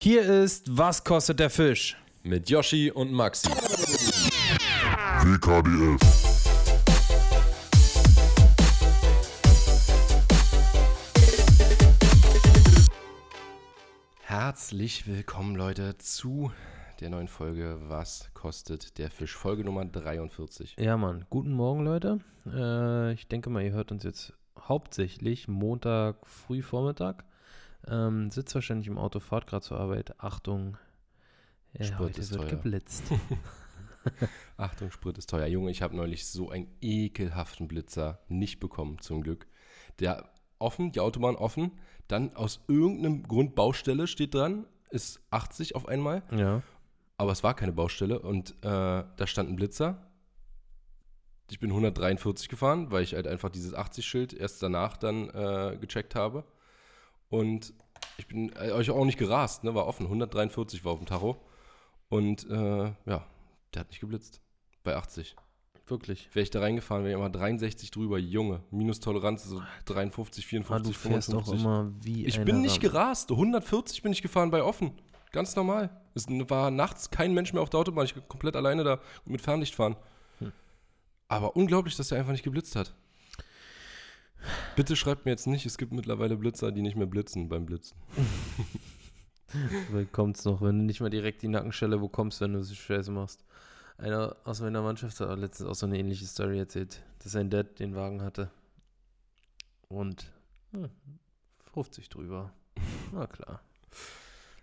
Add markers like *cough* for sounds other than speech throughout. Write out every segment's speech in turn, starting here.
Hier ist Was kostet der Fisch? Mit Yoshi und Maxi. WKDF. Herzlich willkommen, Leute, zu der neuen Folge Was kostet der Fisch? Folge Nummer 43. Ja, Mann. Guten Morgen, Leute. Äh, ich denke mal, ihr hört uns jetzt hauptsächlich Montag früh Vormittag. Ähm, sitzt wahrscheinlich im Auto, fahrt gerade zur Arbeit. Achtung, ja, Sprit heute ist wird teuer. geblitzt. *laughs* *laughs* Achtung, Sprit ist teuer. Junge, ich habe neulich so einen ekelhaften Blitzer nicht bekommen, zum Glück. Der offen, die Autobahn offen, dann aus irgendeinem Grund Baustelle steht dran, ist 80 auf einmal, ja. aber es war keine Baustelle und äh, da stand ein Blitzer. Ich bin 143 gefahren, weil ich halt einfach dieses 80-Schild erst danach dann äh, gecheckt habe. Und ich bin äh, euch auch nicht gerast, ne? war offen. 143 war auf dem Tacho. Und äh, ja, der hat nicht geblitzt. Bei 80. Wirklich. Wäre ich da reingefahren, wäre ich immer 63 drüber. Junge, Minustoleranz so 53, Ah, 54, du fährst 55. immer wie Ich bin nicht gerast. 140 bin ich gefahren bei offen. Ganz normal. Es war nachts kein Mensch mehr auf der Autobahn. Ich konnte komplett alleine da mit Fernlicht fahren. Hm. Aber unglaublich, dass der einfach nicht geblitzt hat. Bitte schreibt mir jetzt nicht, es gibt mittlerweile Blitzer, die nicht mehr blitzen beim Blitzen. *laughs* Weil kommt's noch, wenn du nicht mal direkt die Nackenstelle bekommst, wenn du so Scheiße machst. Einer aus meiner Mannschaft hat letztens auch so eine ähnliche Story erzählt, dass sein Dad den Wagen hatte. Und hm, 50 drüber. Na klar.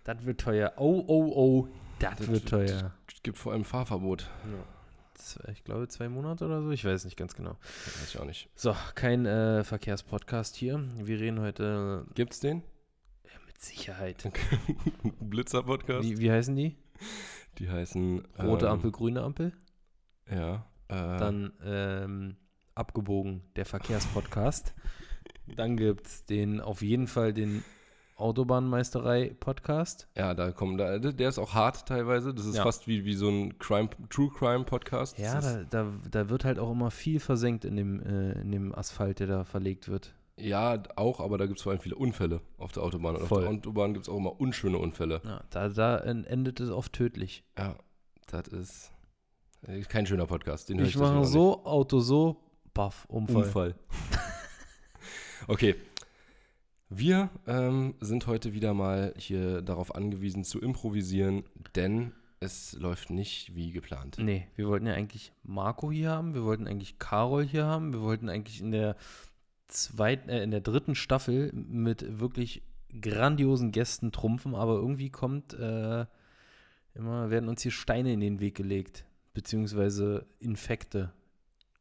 Das wird teuer. Oh, oh, oh. Das wird teuer. Es gibt vor allem Fahrverbot. Zwei, ich glaube zwei Monate oder so. Ich weiß nicht ganz genau. Das weiß ich auch nicht. So, kein äh, Verkehrspodcast hier. Wir reden heute Gibt's den? äh, mit Sicherheit. *laughs* Blitzer-Podcast? Wie, wie heißen die? Die heißen. Rote ähm, Ampel, grüne Ampel? Ja. Äh, Dann ähm, abgebogen, der Verkehrspodcast. Dann gibt es den, auf jeden Fall den Autobahnmeisterei-Podcast. Ja, da kommen, da, der ist auch hart teilweise. Das ist Ja. fast wie, wie so ein Crime, True Crime Podcast. Ja, da, da, da wird halt auch immer viel versenkt in dem, äh, in dem Asphalt, der da verlegt wird. ja, auch, aber da gibt es vor allem viele Unfälle auf der Autobahn. Und auf Voll. der Autobahn gibt es auch immer unschöne Unfälle. Ja, da, da en- endet es oft tödlich. Ja, das ist äh, kein schöner Podcast. Den Ich mache so, Auto so, baff. Unfall. Unfall. *laughs* okay. Wir ähm, sind heute wieder mal hier darauf angewiesen zu improvisieren, denn es läuft nicht wie geplant. Nee, wir wollten ja eigentlich Marco hier haben, wir wollten eigentlich Carol hier haben, wir wollten eigentlich in der zweiten, äh, in der dritten Staffel mit wirklich grandiosen Gästen trumpfen, aber irgendwie kommt äh, immer, werden uns hier Steine in den Weg gelegt, beziehungsweise Infekte,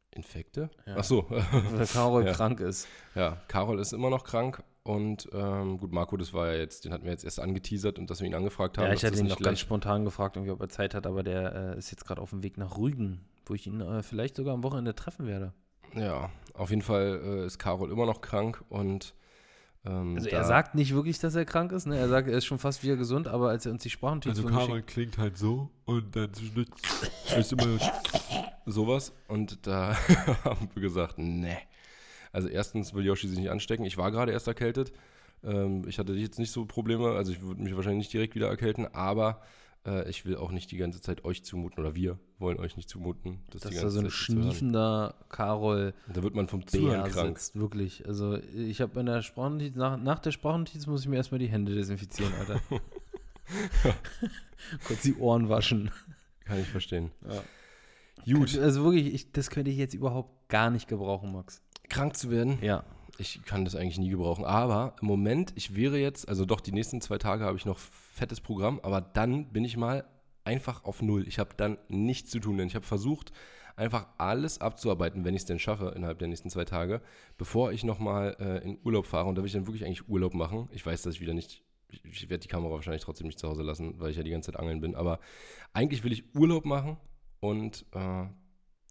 Infekte? Ja. Ach so. weil Carol *laughs* Ja. krank ist. Ja, Carol ist immer noch krank und ähm, gut, Marco, das war ja jetzt, den hatten wir jetzt erst angeteasert und dass wir ihn angefragt haben. Ja, ich hatte ihn noch ganz spontan gefragt, irgendwie, ob er Zeit hat, aber der äh, ist jetzt gerade auf dem Weg nach Rügen, wo ich ihn äh, vielleicht sogar am Wochenende treffen werde. Ja, auf jeden Fall äh, ist Carol immer noch krank und ähm, Also er sagt nicht wirklich, dass er krank ist, ne? Er sagt, er ist schon fast wieder gesund, aber als er uns die Sprachnotiz Also Karol klingt halt so und dann zwischendurch ist immer *laughs* sowas und da *laughs* haben wir gesagt, ne. Also erstens will Yoshi sich nicht anstecken. Ich war gerade erst erkältet. Ähm, ich hatte jetzt nicht so Probleme, also ich würde mich wahrscheinlich nicht direkt wieder erkälten, aber äh, ich will auch nicht die ganze Zeit euch zumuten oder wir wollen euch nicht zumuten. Das dass die da ganze so ein schniefender Karol Da wird man vom Zuhören krank. sitzt, wirklich. Also ich habe in der Sprachnotiz, nach, nach der Sprachnotiz muss ich mir erstmal die Hände desinfizieren, Alter. *laughs* Kurz die Ohren waschen. Kann ich verstehen. Gut. Also wirklich, ich, das könnte ich jetzt überhaupt gar nicht gebrauchen, Max. Krank zu werden, Ja. ich kann das eigentlich nie gebrauchen. Aber im Moment, ich wäre jetzt, also doch, die nächsten zwei Tage habe ich noch fettes Programm, aber dann bin ich mal einfach auf Null. Ich habe dann nichts zu tun, denn ich habe versucht, einfach alles abzuarbeiten, wenn ich es denn schaffe, innerhalb der nächsten zwei Tage, bevor ich nochmal äh, in Urlaub fahre. Und da will ich dann wirklich eigentlich Urlaub machen. Ich weiß, dass ich wieder nicht, ich, ich werde die Kamera wahrscheinlich trotzdem nicht zu Hause lassen, weil ich ja die ganze Zeit angeln bin. Aber eigentlich will ich Urlaub machen und äh,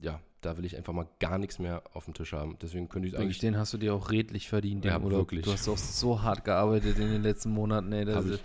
ja, da will ich einfach mal gar nichts mehr auf dem Tisch haben. Deswegen könnte ich eigentlich den hast du dir auch redlich verdient, Ja, Urlaub. wirklich. Du hast auch so hart gearbeitet in den letzten Monaten, ey. Das Hab ist,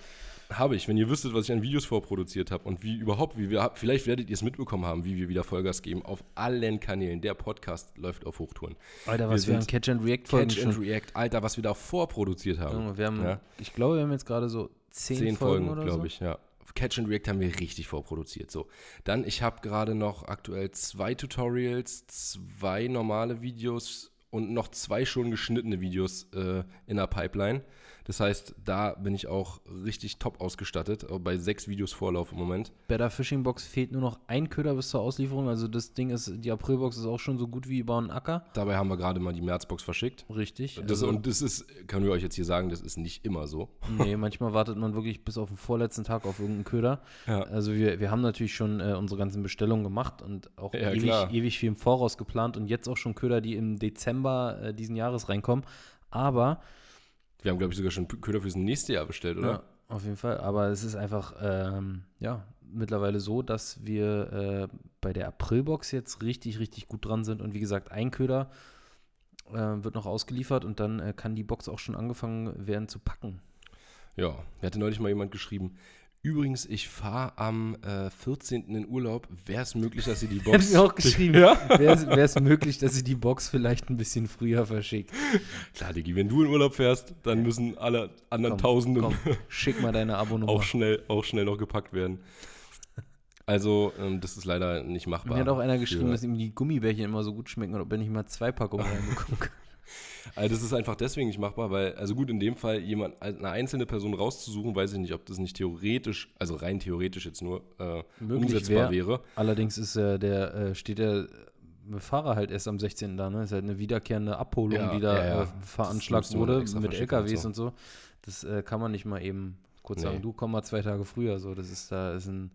Habe ich. Wenn ihr wüsstet, was ich an Videos vorproduziert habe und wie überhaupt, wie wir, vielleicht werdet ihr es mitbekommen haben, wie wir wieder Vollgas geben auf allen Kanälen. Der Podcast läuft auf Hochtouren. Alter, wir was wir, an sind Catch and React folgen Catch and. React, Alter, was wir da vorproduziert haben. Junge, wir haben, Ja. ich glaube, wir haben jetzt gerade so zehn, Zehn Folgen, Folgen, oder glaube so. ich, ja. Catch and React haben wir richtig vorproduziert. So. Dann, ich habe gerade noch aktuell zwei Tutorials, zwei normale Videos und noch zwei schon geschnittene Videos äh, in der Pipeline. Das heißt, da bin ich auch richtig top ausgestattet, bei sechs Videos Vorlauf im Moment. Bei der Fishing Box fehlt nur noch ein Köder bis zur Auslieferung. Also das Ding ist, die Aprilbox ist auch schon so gut wie über einen Acker. Dabei haben wir gerade mal die Märzbox verschickt. Richtig. Das, also, und das ist, können wir euch jetzt hier sagen, das ist nicht immer so. nee, manchmal wartet man wirklich bis auf den vorletzten Tag auf irgendeinen Köder. Ja. Also wir, wir haben natürlich schon äh, unsere ganzen Bestellungen gemacht und auch Ja, ewig, klar. ewig viel im Voraus geplant und jetzt auch schon Köder, die im Dezember äh, diesen Jahres reinkommen. Aber Wir haben, glaube ich, sogar schon Köder fürs nächste Jahr bestellt, oder? Ja, auf jeden Fall. Aber es ist einfach, ähm, ja, mittlerweile so, dass wir äh, bei der Aprilbox jetzt richtig, richtig gut dran sind. Und wie gesagt, ein Köder äh, wird noch ausgeliefert und dann äh, kann die Box auch schon angefangen werden zu packen. Ja, mir hatte neulich mal jemand geschrieben. Übrigens, ich fahre am äh, 14. in Urlaub. Wäre es möglich, dass ihr die *laughs* Box. mir auch geschrieben, Ja? wäre es möglich, dass sie die Box vielleicht ein bisschen früher verschickt. Klar, Digi, wenn du in Urlaub fährst, dann müssen alle anderen Komm, Tausenden Komm, *laughs* schick mal deine Abonnummer. auch, schnell, auch schnell noch gepackt werden. Also, ähm, das ist leider nicht machbar. Mir hat auch einer geschrieben, dass ihm die Gummibärchen immer so gut schmecken und ob er nicht mal zwei Packungen reinbekommen kann. Also das ist einfach deswegen nicht machbar, weil, also gut, in dem Fall jemand, eine einzelne Person rauszusuchen, weiß ich nicht, ob das nicht theoretisch, also rein theoretisch jetzt nur äh, umsetzbar wär. wäre. Allerdings ist äh, der, äh, steht der äh, Fahrer halt erst am 16. da, ne? Ist halt eine wiederkehrende Abholung, Ja, die da ja, ja. Äh, veranschlagt wurde mit verschicken und LKWs so. und so. Das äh, kann man nicht mal eben kurz Nee. sagen, du komm mal zwei Tage früher. So, das ist da ist ein,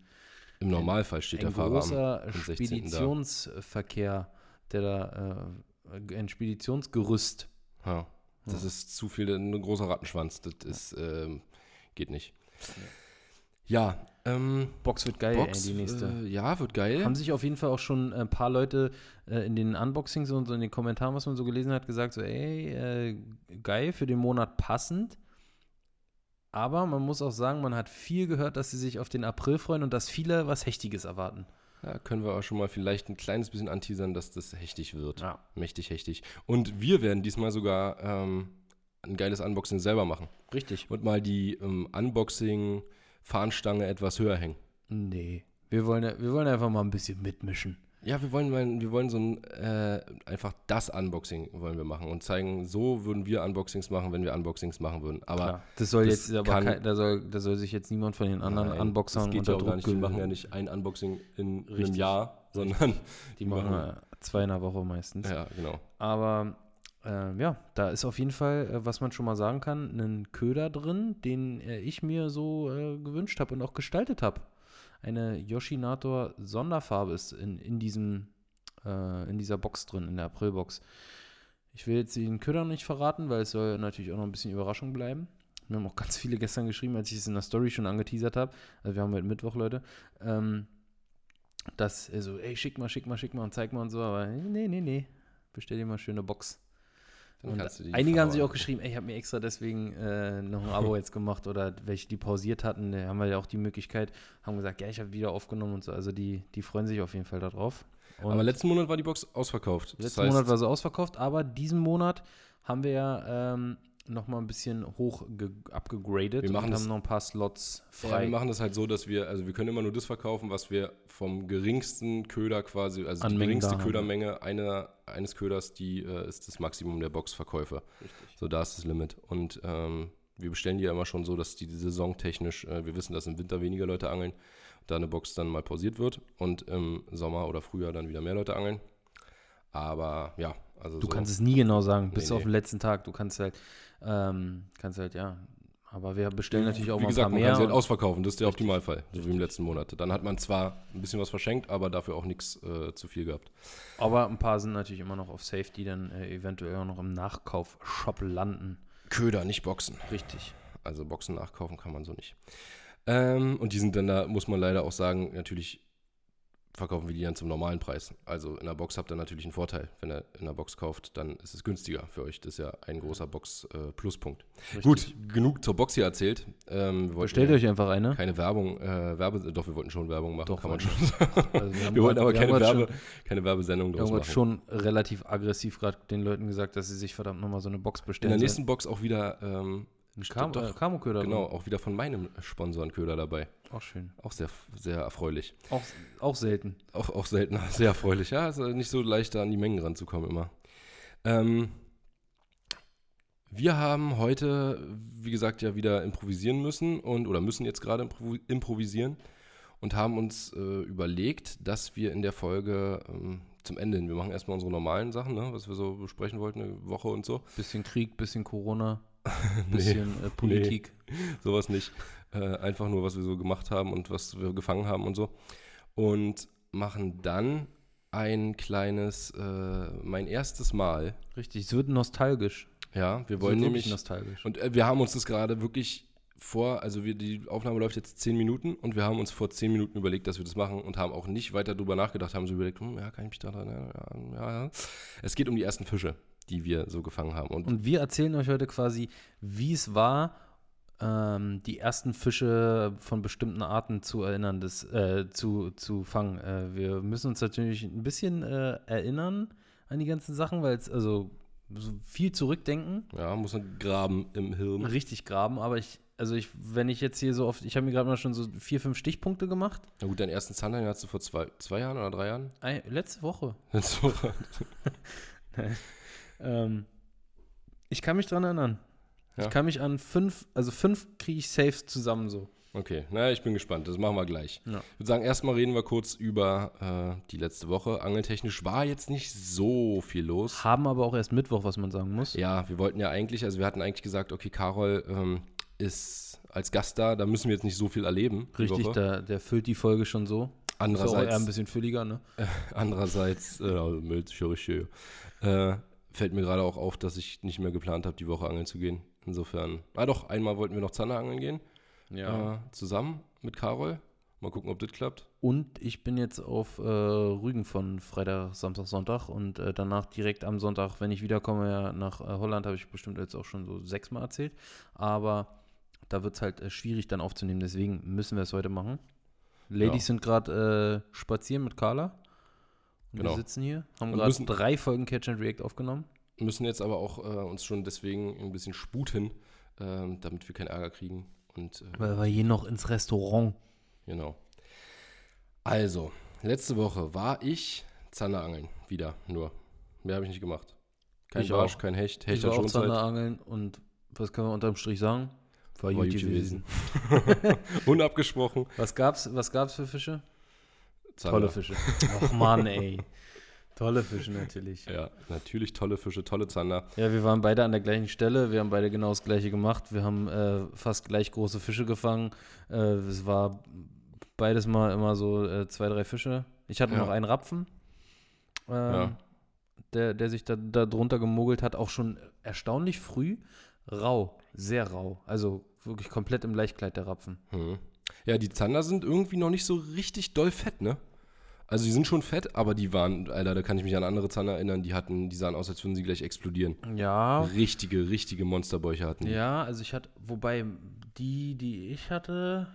Im Normalfall steht ein der Fahrer am, großer am 16. da. Speditionsverkehr, der da, ein Speditionsgerüst. Ja, das ist zu viel, ein großer Rattenschwanz. Das ist, ähm, geht nicht. Ja, ähm, Box wird geil, Box, ey, die nächste. Äh, ja, wird geil. Haben sich auf jeden Fall auch schon ein paar Leute äh, in den Unboxings und so in den Kommentaren, was man so gelesen hat, gesagt, so, ey, äh, geil, für den Monat passend. Aber man muss auch sagen, man hat viel gehört, dass sie sich auf den April freuen und dass viele was Hechtiges erwarten. Ja, können wir auch schon mal vielleicht ein kleines bisschen anteasern, dass das hechtig wird. Ja. Mächtig hechtig. Und wir werden diesmal sogar ähm, ein geiles Unboxing selber machen. Richtig. Und mal die ähm, Unboxing-Fahnenstange etwas höher hängen. Nee. Wir wollen, wir wollen einfach mal ein bisschen mitmischen. Ja, wir wollen, wir wollen so ein, äh, einfach das Unboxing wollen wir machen und zeigen, so würden wir Unboxings machen, wenn wir Unboxings machen würden. Aber Klar. Das soll das jetzt aber kein, da, soll, da soll sich jetzt niemand von den anderen Nein, Unboxern das geht unter ja auch gar Druck nicht. Die machen ja nicht ein Unboxing in einem Richtig. Jahr, sondern Die machen äh, zwei in der Woche meistens. ja, genau. Aber äh, ja, da ist auf jeden Fall, äh, was man schon mal sagen kann, ein Köder drin, den äh, ich mir so äh, gewünscht habe und auch gestaltet habe. Eine Yoshinator Sonderfarbe ist in, in, diesem, äh, in dieser Box drin, in der Aprilbox. Ich will jetzt den Köder nicht verraten, weil es soll natürlich auch noch ein bisschen Überraschung bleiben. Mir haben auch ganz viele gestern geschrieben, als ich es in der Story schon angeteasert habe. Also wir haben heute Mittwoch, Leute. Ähm, dass, also, ey, schick mal, schick mal, schick mal und zeig mal und so, aber nee, nee, nee. Bestell dir mal schöne Box. Dann kannst du die einige haben sich auch geschrieben, ey, ich habe mir extra deswegen äh, noch ein Abo *laughs* jetzt gemacht oder welche, die pausiert hatten, da haben wir ja auch die Möglichkeit, haben gesagt, ja, ich habe wieder aufgenommen und so. Also die, die freuen sich auf jeden Fall darauf. Und Aber letzten Monat war die Box ausverkauft. Das letzten heißt, Monat war sie ausverkauft, aber diesen Monat haben wir ja ähm, noch mal ein bisschen hoch ge- abgegradet Wir machen und das- haben noch ein paar Slots Ja, frei. wir machen das halt so, dass wir, also wir können immer nur das verkaufen, was wir vom geringsten Köder quasi, also An die Mengen geringste. Ködermenge einer, eines Köders, die äh, ist das Maximum der Boxverkäufe. So, da ist das Limit. Und ähm, wir bestellen die ja immer schon so, dass die saisontechnisch, äh, wir wissen, dass im Winter weniger Leute angeln, da eine Box dann mal pausiert wird und im Sommer oder Frühjahr dann wieder mehr Leute angeln. Aber ja, also Du so. kannst es nie genau sagen, bis Nee, auf nee. den letzten Tag. Du kannst halt, ähm, kannst halt, ja. Aber wir bestellen natürlich auch Wie mal gesagt, ein man paar kann sie halt ausverkaufen, das ist der Richtig. Optimalfall, so wie im letzten Monat. Dann hat man zwar ein bisschen was verschenkt, aber dafür auch nichts äh, zu viel gehabt. aber ein paar sind natürlich immer noch auf Safe, die dann äh, eventuell auch noch im Nachkauf-Shop landen. Köder, nicht Boxen. Richtig. Also Boxen nachkaufen kann man so nicht. Ähm, und die sind dann da, muss man leider auch sagen, natürlich verkaufen wir die dann zum normalen Preis. Also in der Box habt ihr natürlich einen Vorteil. Wenn ihr in der Box kauft, dann ist es günstiger für euch. Das ist ja ein großer Box-Pluspunkt. Gut, genug zur Box hier erzählt. Ähm, wir wollten Bestellt ja euch einfach eine. keine Werbung, äh, Werbe, doch, wir wollten schon Werbung machen, Doch, kann man schon sagen. Also wir *laughs* haben Wir wollten aber wir keine, haben Werbe, Schon, keine Werbesendung wir draus haben machen. grad schon relativ aggressiv gerade den Leuten gesagt, dass sie sich verdammt nochmal so eine Box In bestellen der sollen. nächsten Box auch wieder ähm, Ein Kam doch. Kamuköder. Genau, auch wieder von meinem Sponsorenköder dabei. Auch schön. Auch sehr, sehr erfreulich. Auch, auch selten. Auch, auch selten, *laughs* sehr erfreulich. Ja, ist nicht so leicht, da an die Mengen ranzukommen immer. Ähm, wir haben heute, wie gesagt, ja wieder improvisieren müssen und oder müssen jetzt gerade improvi- improvisieren und haben uns äh, überlegt, dass wir in der Folge ähm, zum Ende hin, wir machen erstmal unsere normalen Sachen, ne, was wir so besprechen wollten, eine Woche und so. Bisschen Krieg, bisschen Corona, *laughs* Nee, bisschen äh, Politik. sowas nicht. Äh, einfach nur, was wir so gemacht haben und was wir gefangen haben und so. Und machen dann ein kleines, äh, mein erstes Mal. Richtig, es wird nostalgisch. Ja, wir wollen nämlich. nostalgisch. Und äh, wir haben uns das gerade wirklich vor, also wir, die Aufnahme läuft jetzt zehn Minuten und wir haben uns vor zehn Minuten überlegt, dass wir das machen und haben auch nicht weiter drüber nachgedacht, haben so überlegt, hm, ja, kann ich mich da dran erinnern? Ja, ja, ja. Es geht um die ersten Fische, die wir so gefangen haben. Und, Und wir erzählen euch heute quasi, wie es war, ähm, die ersten Fische von bestimmten Arten zu erinnern, das, äh, zu, zu fangen. Äh, wir müssen uns natürlich ein bisschen äh, erinnern an die ganzen Sachen, weil es also so viel zurückdenken, ja, muss man graben im Hirn. richtig graben, aber ich, also ich, wenn ich jetzt hier so oft, ich habe mir gerade mal schon so vier, fünf Stichpunkte gemacht. Na gut, deinen ersten Zander, den hast du vor zwei, zwei Jahren oder drei Jahren? Ei, letzte Woche. So, *laughs* *laughs* Ähm, ich kann mich dran erinnern. Ja. Ich kann mich an fünf, also fünf kriege ich safe zusammen so. Okay, naja, ich bin gespannt. Das machen wir gleich. Ja. Ich würde sagen, erstmal reden wir kurz über äh, die letzte Woche. Angeltechnisch war jetzt nicht so viel los. Haben aber auch erst Mittwoch, was man sagen muss. Ja, wir wollten ja eigentlich, also wir hatten eigentlich gesagt, okay, Carol ähm, ist als Gast da, da müssen wir jetzt nicht so viel erleben. Richtig, Woche. der, füllt die Folge schon so. Ist auch eher ein Andererseits, bisschen fülliger, ne? *laughs* andererseits, äh, Müll, äh, fällt mir gerade auch auf, dass ich nicht mehr geplant habe, die Woche angeln zu gehen. Insofern, ah doch, einmal wollten wir noch Zander angeln gehen, äh, zusammen mit Carol. Mal gucken, ob das klappt. Und ich bin jetzt auf äh, Rügen von Freitag, Samstag, Sonntag und äh, danach direkt am Sonntag, wenn ich wiederkomme ja, nach äh, Holland, habe ich bestimmt jetzt auch schon so sechsmal erzählt. Aber da wird es halt äh, schwierig dann aufzunehmen, deswegen müssen wir es heute machen. Ladies Ja. sind gerade äh, spazieren mit Carla. Und Genau. wir sitzen hier, haben gerade drei Folgen Catch and React aufgenommen. müssen jetzt aber auch äh, uns schon deswegen ein bisschen sputen, ähm, damit wir keinen Ärger kriegen. Und äh, Weil wir hier noch ins Restaurant. genau. Also, letzte Woche war ich Zanderangeln. Wieder nur. Mehr habe ich nicht gemacht. Kein Ich Barsch, auch. kein Hecht. Ich Hecht war hat auch. Zanderangeln und was können wir unterm Strich sagen? War, War gut gut gewesen. *laughs* Unabgesprochen. Was gab's, was gab's für Fische? Zander. Tolle Fische. *laughs* Och Mann, ey. Tolle Fische natürlich. Ja, natürlich tolle Fische, tolle Zander. Ja, wir waren beide an der gleichen Stelle. Wir haben beide genau das Gleiche gemacht. Wir haben äh, fast gleich große Fische gefangen. Äh, es war beides mal immer so äh, zwei, drei Fische. Ich hatte Ja. noch einen Rapfen, ähm, Ja. der, der sich da, da drunter gemogelt hat. Auch schon erstaunlich früh. Rau, sehr rau. Also wirklich komplett im Leichtkleid der Rapfen. Hm. Ja, die Zander sind irgendwie noch nicht so richtig doll fett, ne? Also die sind schon fett, aber die waren, Alter, da kann ich mich an andere Zander erinnern, die hatten, die sahen aus, als würden sie gleich explodieren. Ja, Richtige, richtige Monsterbäuche hatten. die. Ja, also ich hatte, wobei die, die ich hatte,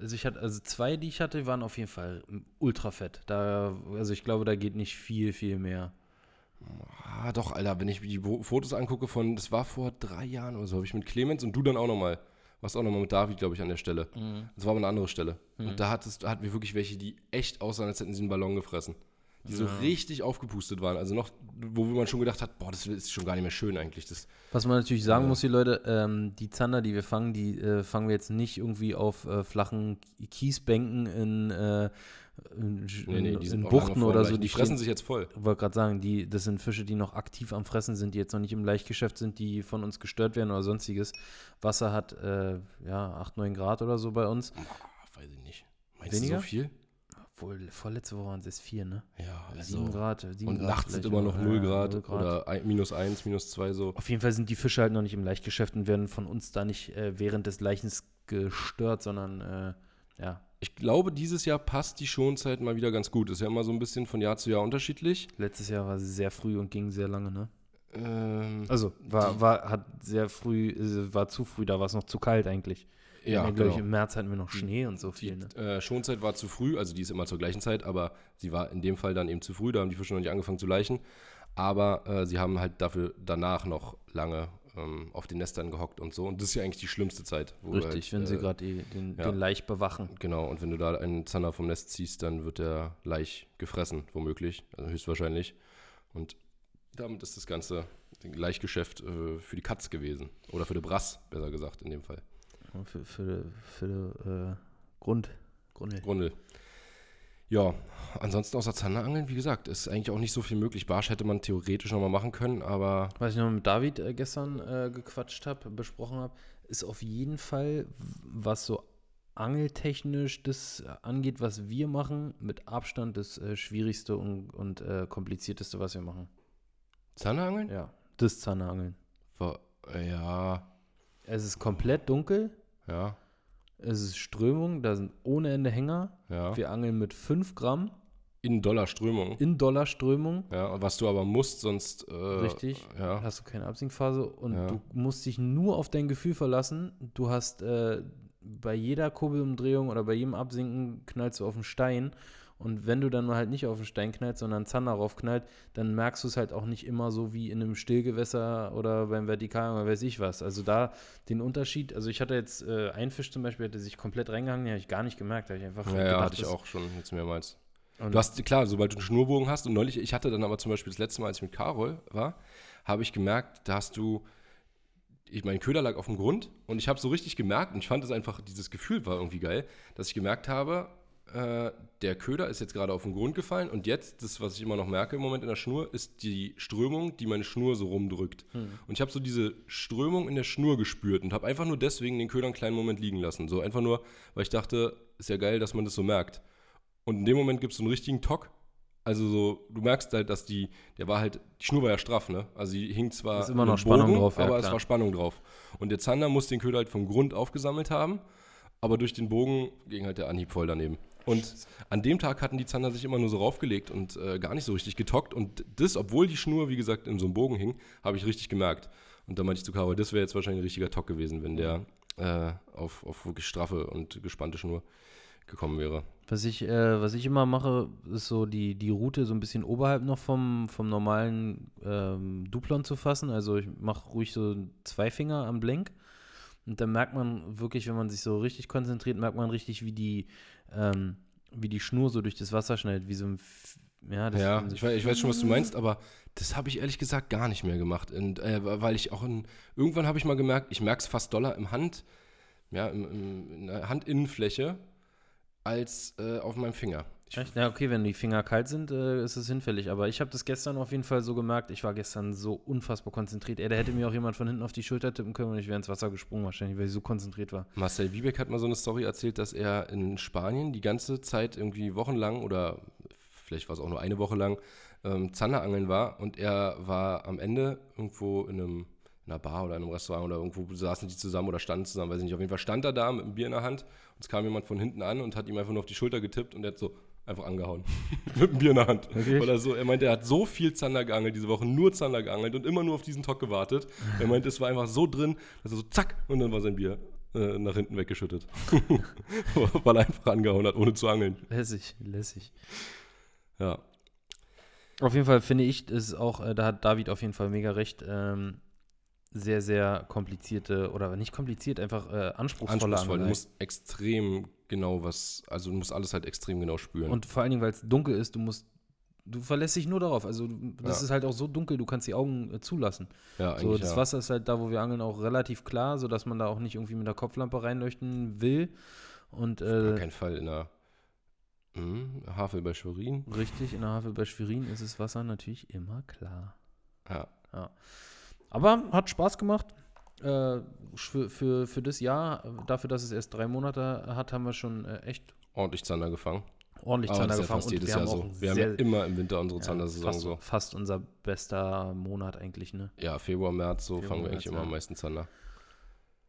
also ich hatte, also zwei, die ich hatte, waren auf jeden Fall ultra fett. Da, also ich glaube, da geht nicht viel, viel mehr. Ah, doch, Alter, wenn ich mir die Fotos angucke von, das war vor drei Jahren oder so, habe ich mit Clemens und du dann auch nochmal, warst auch nochmal mit David, glaube ich, an der Stelle. Das war aber eine andere Stelle. Und da hattest, hatten wir wirklich welche, die echt aussahen, als hätten sie einen Ballon gefressen. Die so richtig aufgepustet waren. Also noch, wo man schon gedacht hat, boah, das ist schon gar nicht mehr schön eigentlich. Das, Was man natürlich sagen Ja. muss, die Leute, ähm, die Zander, die wir fangen, die äh, fangen wir jetzt nicht irgendwie auf äh, flachen Kiesbänken in, äh, in, nee, nee, in, Buchten oder so. Die Die fressen stehen- sich jetzt voll. Ich wollte gerade sagen, die, das sind Fische, die noch aktiv am Fressen sind, die jetzt noch nicht im Leichtgeschäft sind, die von uns gestört werden oder sonstiges. Wasser hat äh, ja 8, 9 Grad oder so bei uns. Ah, weiß ich nicht. Meinst Weniger? du so viel? Obwohl, vorletzte Woche waren es erst 4, ne? Ja, 7 Grad. 7 Und Grad nachts sind immer noch ja, 0 Grad, 0 oder ein, minus 1, minus 2 so. Auf jeden Fall sind die Fische halt noch nicht im Leichtgeschäft und werden von uns da nicht äh, während des Leichens gestört, sondern äh, ja, Ich glaube, dieses Jahr passt die Schonzeit mal wieder ganz gut. Ist ja immer so ein bisschen von Jahr zu Jahr unterschiedlich. letztes Jahr war es sehr früh und ging sehr lange, ne? Ähm, Also war, war hat sehr früh, äh, war zu früh, da war es noch zu kalt eigentlich. ja, glaube genau. ich, im März hatten wir noch Schnee und so viel, ne? äh, Schonzeit war zu früh, also die ist immer zur gleichen Zeit, aber sie war in dem Fall dann eben zu früh, da haben die Fische noch nicht angefangen zu leichen. Aber äh, sie haben halt dafür danach noch lange ähm, auf den Nestern gehockt und so. Und das ist ja eigentlich die schlimmste Zeit. wo Richtig, halt, wenn sie äh, gerade den, ja. den Laich bewachen. Genau, und wenn du da einen Zander vom Nest ziehst, dann wird der Laich gefressen, womöglich, also höchstwahrscheinlich. Und damit ist das ganze Laichgeschäft äh, für die Katz gewesen. Oder für die Brass, besser gesagt, in dem Fall. Für, für, für äh, Grund. Grundel. Grundel. Ja, ansonsten außer Zanderangeln, wie gesagt, ist eigentlich auch nicht so viel möglich. Barsch hätte man theoretisch nochmal machen können, aber Was ich noch mit David äh, gestern äh, gequatscht habe, besprochen habe, ist auf jeden Fall, was so angeltechnisch das angeht, was wir machen, mit Abstand das äh, schwierigste und, und äh, komplizierteste, was wir machen. Zanderangeln? Ja, das Zanderangeln. Äh, ja, Es ist komplett dunkel, ja, es ist Strömung, da sind ohne Ende Hänger. ja. Wir angeln mit 5 Gramm In Dollarströmung. in Dollarströmung. Ja, was du aber musst, sonst. Äh, Richtig. Ja. Hast du keine Absinkphase und Ja. du musst dich nur auf dein Gefühl verlassen. Du hast äh, bei jeder Kurbelumdrehung oder bei jedem Absinken knallst du auf den Stein. Und wenn du dann mal halt nicht auf den Stein knallst, sondern Zander raufknallt, dann merkst du es halt auch nicht immer so wie in einem Stillgewässer oder beim Vertikalen oder weiß ich was. Also da den Unterschied, also ich hatte jetzt äh, einen Fisch zum Beispiel, der sich komplett reingehangen, den habe ich gar nicht gemerkt. Da habe ich einfach Ja, ja, gedacht, hatte ich auch schon jetzt mehrmals. Und Du hast, klar, sobald du einen Schnurbogen hast und neulich, ich hatte dann aber zum Beispiel das letzte Mal, als ich mit Carol war, habe ich gemerkt, da hast du, ich, mein Köder lag auf dem Grund und ich habe so richtig gemerkt und ich fand es einfach, dieses Gefühl war irgendwie geil, dass ich gemerkt habe, äh, der Köder ist jetzt gerade auf den Grund gefallen und jetzt, das, was ich immer noch merke im Moment in der Schnur, ist die Strömung, die meine Schnur so rumdrückt. Und ich habe so diese Strömung in der Schnur gespürt und habe einfach nur deswegen den Köder einen kleinen Moment liegen lassen. So einfach nur, weil ich dachte, ist ja geil, dass man das so merkt. Und in dem Moment gibt es so einen richtigen Tock. Also so, du merkst halt, dass die, der war halt, die Schnur war ja straff, ne? Also die hing zwar Ist immer noch Spannung drauf, ja, aber es klar. war Spannung drauf. Und der Zander muss den Köder halt vom Grund aufgesammelt haben, aber durch den Bogen ging halt der Anhieb voll daneben. Und an dem Tag hatten die Zander sich immer nur so raufgelegt und äh, gar nicht so richtig getockt. Und das, obwohl die Schnur, wie gesagt, in so einem Bogen hing, habe ich richtig gemerkt. Und da meinte ich zu Caro, das wäre jetzt wahrscheinlich ein richtiger Tock gewesen, wenn der äh, auf, auf wirklich straffe und gespannte Schnur gekommen wäre. Was ich, äh, was ich immer mache, ist so die, die Route so ein bisschen oberhalb noch vom, vom normalen ähm, Duplon zu fassen. Also ich mache ruhig so zwei Finger am Blenk. Und dann merkt man wirklich, wenn man sich so richtig konzentriert, merkt man richtig, wie die, ähm, wie die Schnur so durch das Wasser schnellt, wie so ein F- ja, das Ja, so ich weiß, ich weiß schon, was du meinst, aber das habe ich ehrlich gesagt gar nicht mehr gemacht. Und, äh, weil ich auch in, irgendwann habe ich mal gemerkt, ich merke es fast doller im Hand, ja, im, im, in der Handinnenfläche als äh, auf meinem Finger. Ich, Echt? Ja, okay, wenn die Finger kalt sind, äh, ist es hinfällig. Aber ich habe das gestern auf jeden Fall so gemerkt. Ich war gestern so unfassbar konzentriert. Ey, da hätte mir auch jemand von hinten auf die Schulter tippen können und ich wäre ins Wasser gesprungen wahrscheinlich, weil ich so konzentriert war. Marcel Wiebeck hat mal so eine Story erzählt, dass er in Spanien die ganze Zeit irgendwie wochenlang oder vielleicht war es auch nur eine Woche lang ähm, Zanderangeln war und er war am Ende irgendwo in einem in einer Bar oder in einem Restaurant oder irgendwo saßen die zusammen oder standen zusammen, weiß ich nicht. Auf jeden Fall stand er da mit einem Bier in der Hand und es kam jemand von hinten an und hat ihm einfach nur auf die Schulter getippt und er hat so einfach angehauen. *laughs* mit einem Bier in der Hand. Wirklich? Weil er so, er meinte, er hat so viel Zander geangelt diese Woche, nur Zander geangelt und immer nur auf diesen Tock gewartet. Er meinte, es war einfach so drin, dass er so zack und dann war sein Bier äh, nach hinten weggeschüttet. *laughs* Weil er einfach angehauen hat, ohne zu angeln. Lässig, lässig. Ja. Auf jeden Fall finde ich, ist auch, äh, da hat David auf jeden Fall mega recht, ähm, sehr, sehr komplizierte, oder nicht kompliziert, einfach äh, anspruchsvolle Anspruchsvoll. Du musst extrem genau was, also du musst alles halt extrem genau spüren. Und vor allen Dingen, weil es dunkel ist, du musst, du verlässt dich nur darauf. Also das Ja. ist halt auch so dunkel, du kannst die Augen äh, zulassen. ja, So, das ja. Wasser ist halt da, wo wir angeln, auch relativ klar, sodass man da auch nicht irgendwie mit der Kopflampe reinleuchten will. Und Gar äh, kein Fall in der hm, Havel bei Schwerin. richtig, in der Havel bei Schwerin ist das Wasser natürlich immer klar. Ja. Aber hat Spaß gemacht. Äh, für, für, für das Jahr, äh, dafür, dass es erst drei Monate hat, haben wir schon äh, echt Ordentlich Zander gefangen. ordentlich Aber Zander das ist ja gefangen. fast jedes wir Jahr haben so. Wir haben sehr, ja immer im Winter unsere ja, Zandersaison fast, so. fast unser bester Monat eigentlich, ne? Ja, Februar, März, so Februar, fangen wir März, eigentlich immer ja. am meisten Zander.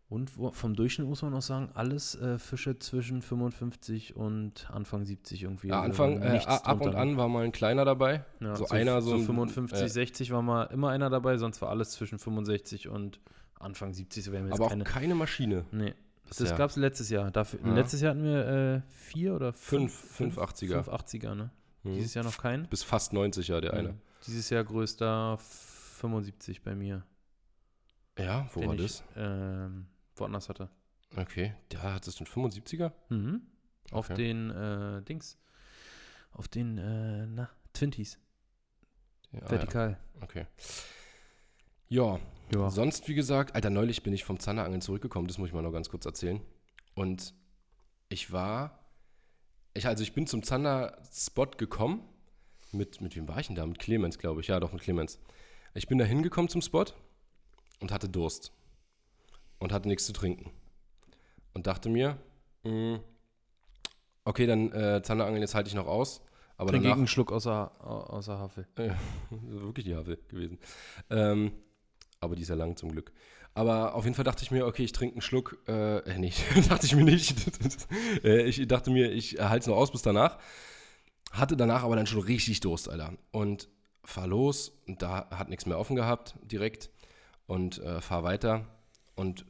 Und vom Durchschnitt muss man auch sagen, alles äh, Fische zwischen 55 und Anfang 70 irgendwie. Ja, Anfang, äh, ab und ne? an war mal ein kleiner dabei. Ja, so einer, so so ein- 55, äh, 60 war mal immer einer dabei, sonst war alles zwischen 65 und Anfang 70. So wären wir jetzt Aber keine. auch keine Maschine. Nee, das ja- gab es letztes Jahr. Dafür, Ja. Letztes Jahr hatten wir äh, vier oder Fünf, fünf, fünf 80er. Fünf 80er, ne? Hm. Dieses Jahr noch keinen. Bis fast 90 ja, der eine. Mhm. Dieses Jahr größter 75 bei mir. Ja, wo war ich das? Ähm, woanders hatte. Okay, da hattest du einen 75er? Mhm. Auf Okay. den äh, Dings. Auf den, äh, na, Twinties. Ja, Vertikal. Ja. Okay. Ja, Ja. sonst, wie gesagt, Alter, neulich bin ich vom Zanderangeln zurückgekommen, das muss ich mal noch ganz kurz erzählen. Und ich war, ich, also ich bin zum Zander-Spot gekommen. Mit, mit wem war ich denn da? Mit Clemens, glaube ich. Ja, doch, mit Clemens. Ich bin da hingekommen zum Spot und hatte Durst. Und hatte nichts zu trinken. Und dachte mir, mh, okay, dann äh, Zanderangeln, jetzt halte ich noch aus. Aber Trink danach, einen Schluck außer, au- außer Havel. ja, *laughs* wirklich die Havel gewesen. Ähm, aber die ist ja lang zum Glück. Aber auf jeden Fall dachte ich mir, okay, ich trinke einen Schluck. Äh, äh, nee, *laughs* dachte ich mir nicht. *laughs* äh, ich dachte mir, ich halte es noch aus bis danach. Hatte danach aber dann schon richtig Durst, Alter. Und fahr los da hat nichts mehr offen gehabt direkt. Und äh, fahr weiter und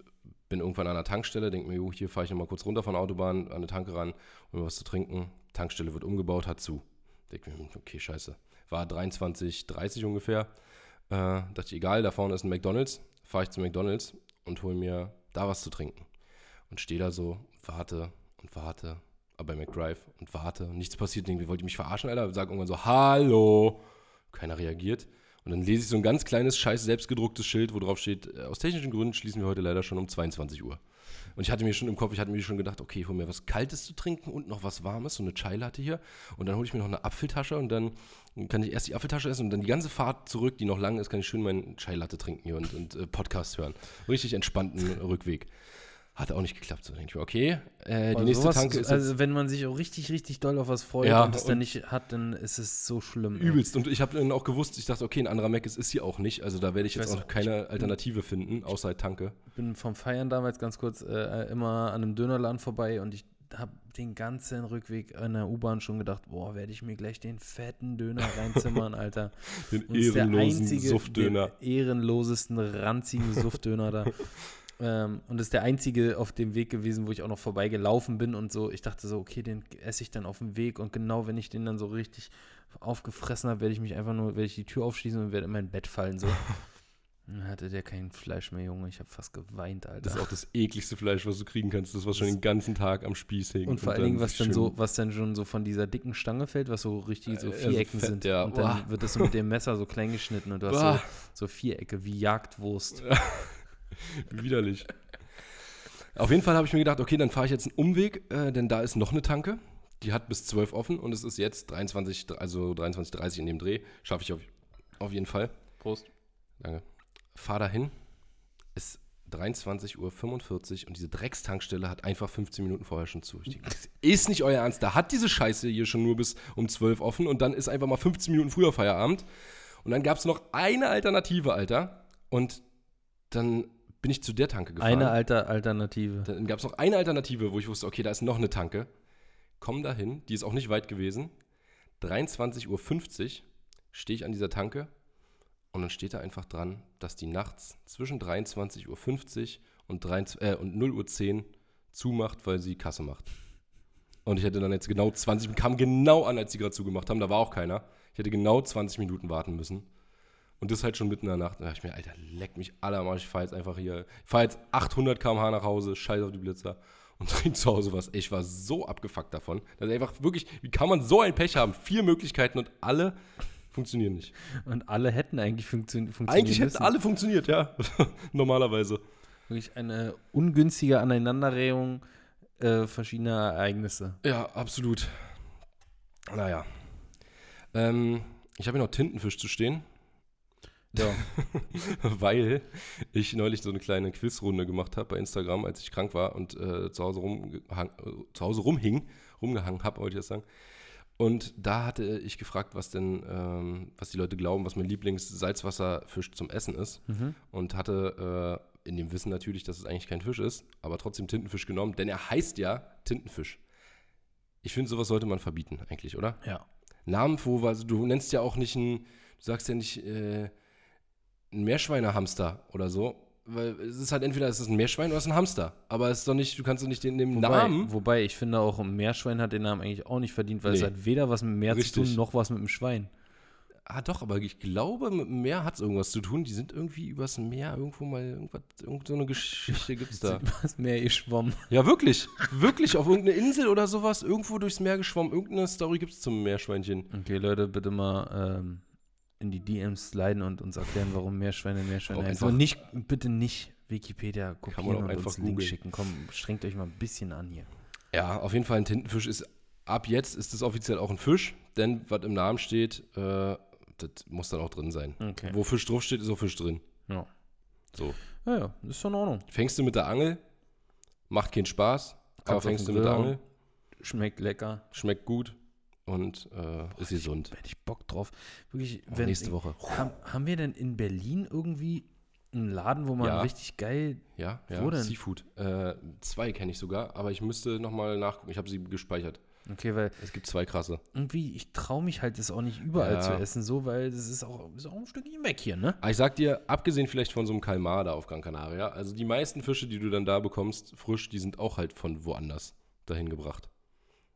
bin irgendwann an einer Tankstelle, denke mir, jo, hier fahre ich nochmal kurz runter von der Autobahn, an eine Tanke ran, um was zu trinken. Tankstelle wird umgebaut, hat zu. Denke mir, okay, scheiße. War 23, 30 ungefähr. Äh, dachte ich, egal, da vorne ist ein McDonalds. Fahre ich zu McDonalds und hole mir da was zu trinken. Und stehe da so, warte und warte, aber bei McDrive und warte. Nichts passiert, irgendwie wollte ich mich verarschen, Alter. Sag irgendwann so, hallo. Keiner reagiert. Und dann lese ich so ein ganz kleines, scheiß selbstgedrucktes Schild, wo drauf steht, äh, aus technischen Gründen schließen wir heute leider schon um 22 Uhr. Und ich hatte mir schon im Kopf, ich hatte mir schon gedacht, okay, ich hole mir was Kaltes zu trinken und noch was Warmes, so eine Chai Latte hier. Und dann hole ich mir noch eine Apfeltasche und dann kann ich erst die Apfeltasche essen und dann die ganze Fahrt zurück, die noch lang ist, kann ich schön meinen Chai Latte trinken hier und, und äh, Podcast hören. Richtig entspannten Rückweg. Hat auch nicht geklappt. So denke ich mir, okay, äh, die nächste sowas- Tanke ist jetzt Also, wenn man sich auch richtig, richtig doll auf was freut Ja, und es dann nicht hat, dann ist es so schlimm. ey. übelst. Und ich habe dann auch gewusst, ich dachte, okay, ein anderer Mac ist, ist hier auch nicht. Also da werde ich Ich jetzt auch auch, keine Alternative finden, außer halt Tanke. Ich bin vom Feiern damals ganz kurz äh, immer an einem Dönerladen vorbei und ich habe den ganzen Rückweg in der U-Bahn schon gedacht, boah, werde ich mir gleich den fetten Döner reinzimmern, *laughs* Alter. Den Und ist der ehrenlosen einzige, Suftdöner. Den ehrenlosesten, ranzigen Suftdöner da. *laughs* Ähm, und das ist der einzige auf dem Weg gewesen, wo ich auch noch vorbeigelaufen bin und so. Ich dachte so, okay, den esse ich dann auf dem Weg und genau wenn ich den dann so richtig aufgefressen habe, werde ich mich einfach nur, werde ich die Tür aufschließen und werde in mein Bett fallen. So. *laughs* Dann hatte der kein Fleisch mehr, Junge. Ich habe fast geweint, Alter. Das ist auch das ekligste Fleisch, was du kriegen kannst. Das, was schon den ganzen Tag am Spieß hängt. und vor allen Dingen, was dann so, was dann schon so von dieser dicken Stange fällt, was so richtig so Äh, also Vierecken fett, sind. ja. Und dann Boah. wird das so mit dem Messer so klein geschnitten und du hast so, so Vierecke wie Jagdwurst. *laughs* Widerlich. Auf jeden Fall habe ich mir gedacht, okay, dann fahre ich jetzt einen Umweg, äh, denn da ist noch eine Tanke. Die hat bis 12 offen und es ist jetzt 23, also 23.30 in dem Dreh. Schaffe ich auf, auf jeden Fall. Prost. Danke. Fahr dahin. Ist 23.45 Uhr und diese Dreckstankstelle hat einfach 15 Minuten vorher schon zu. Ich denke, das ist nicht euer Ernst. Da hat diese Scheiße hier schon nur bis um 12 offen und dann ist einfach mal 15 Minuten früher Feierabend. Und dann gab es noch eine Alternative, Alter. Und dann bin ich zu der Tanke gefahren. Eine alte Alternative. Dann gab es noch eine Alternative, wo ich wusste, okay, da ist noch eine Tanke. Komm dahin, die ist auch nicht weit gewesen. 23.50 Uhr stehe ich an dieser Tanke und dann steht da einfach dran, dass die nachts zwischen 23.50 Uhr und, 23, äh, und 0.10 Uhr zumacht, weil sie Kasse macht. Und ich hätte dann jetzt genau 20, kam genau an, als sie gerade zugemacht haben, da war auch keiner. Ich hätte genau 20 Minuten warten müssen. Und das halt schon mitten in der Nacht. Da dachte ich mir, Alter, leck mich alle am Arsch. Ich fahre jetzt einfach hier, ich fahre jetzt 800 km/h nach Hause, scheiß auf die Blitzer und trinke *laughs* zu Hause was. Ich war so abgefuckt davon. Das ist einfach wirklich, wie kann man so ein Pech haben? Vier Möglichkeiten und alle funktionieren nicht. Und alle hätten eigentlich funktio funktioniert. Eigentlich hätten alle funktioniert, ja. *laughs* Normalerweise. Wirklich eine ungünstige Aneinanderreihung äh, verschiedener Ereignisse. Ja, absolut. Naja. Ähm, ich habe hier noch Tintenfisch zu stehen. Ja. *laughs* weil ich neulich so eine kleine Quizrunde gemacht habe bei Instagram, als ich krank war und äh, zu, Hause rumgehang, äh, zu Hause rumhing, rumgehangen habe, wollte ich das sagen. Und da hatte ich gefragt, was denn, ähm, was die Leute glauben, was mein Lieblings-Salzwasserfisch zum Essen ist. Mhm. Und hatte äh, in dem Wissen natürlich, dass es eigentlich kein Fisch ist, aber trotzdem Tintenfisch genommen, denn er heißt ja Tintenfisch. Ich finde, sowas sollte man verbieten, eigentlich, oder? Ja. Namen, wo, also du nennst ja auch nicht ein, du sagst ja nicht äh, ein Meerschweinehamster oder so, weil es ist halt entweder es ist ein Meerschwein oder es ist ein Hamster, aber es ist doch nicht, du kannst doch nicht den, den Wobei, Namen. wobei, ich finde auch, ein Meerschwein hat den Namen eigentlich auch nicht verdient, weil es Nee. hat weder was mit dem Meer zu Richtig. tun, noch was mit dem Schwein. ah doch, aber ich glaube, mit dem Meer hat es irgendwas zu tun. Die sind irgendwie übers Meer irgendwo mal, irgendwas, irgend so eine Geschichte gibt es da. *laughs* übers Meer geschwommen. Ja, wirklich. Wirklich, auf irgendeine Insel oder sowas, irgendwo durchs Meer geschwommen. Irgendeine Story gibt es zum Meerschweinchen. Okay, Leute, bitte mal ähm, in die DMs sliden und uns erklären, warum Meerschweine Meerschweine heißen. Und nicht, bitte nicht Wikipedia kopieren und einfach uns Link schicken. Komm, strengt euch mal ein bisschen an hier. Ja, auf jeden Fall ein Tintenfisch ist, ab jetzt ist es offiziell auch ein Fisch, denn was im Namen steht, äh, das muss dann auch drin sein. Okay. Wo Fisch draufsteht, ist auch Fisch drin. Ja. So. Ja, ja, ist schon in Ordnung. Fängst du mit der Angel, macht keinen Spaß, aber Kannst fängst du mit der Angel, Schmeckt lecker. schmeckt gut und äh, ist gesund. Hätte ich Bock drauf. Wirklich, wenn, nächste Woche. Haben, haben wir denn in Berlin irgendwie einen Laden, wo man Ja. richtig geil. Ja, ja, Wo denn? Seafood. Äh, zwei kenne ich sogar, aber ich müsste nochmal nachgucken. Ich habe sie gespeichert. Okay, weil Es gibt zwei krasse. irgendwie, ich traue mich halt das auch nicht überall Ja. zu essen, so, weil das ist auch, ist auch ein Stückchen weg hier, ne? Aber ich sag dir, abgesehen vielleicht von so einem Kalmar da auf Gran Canaria, also die meisten Fische, die du dann da bekommst, frisch, die sind auch halt von woanders dahin gebracht.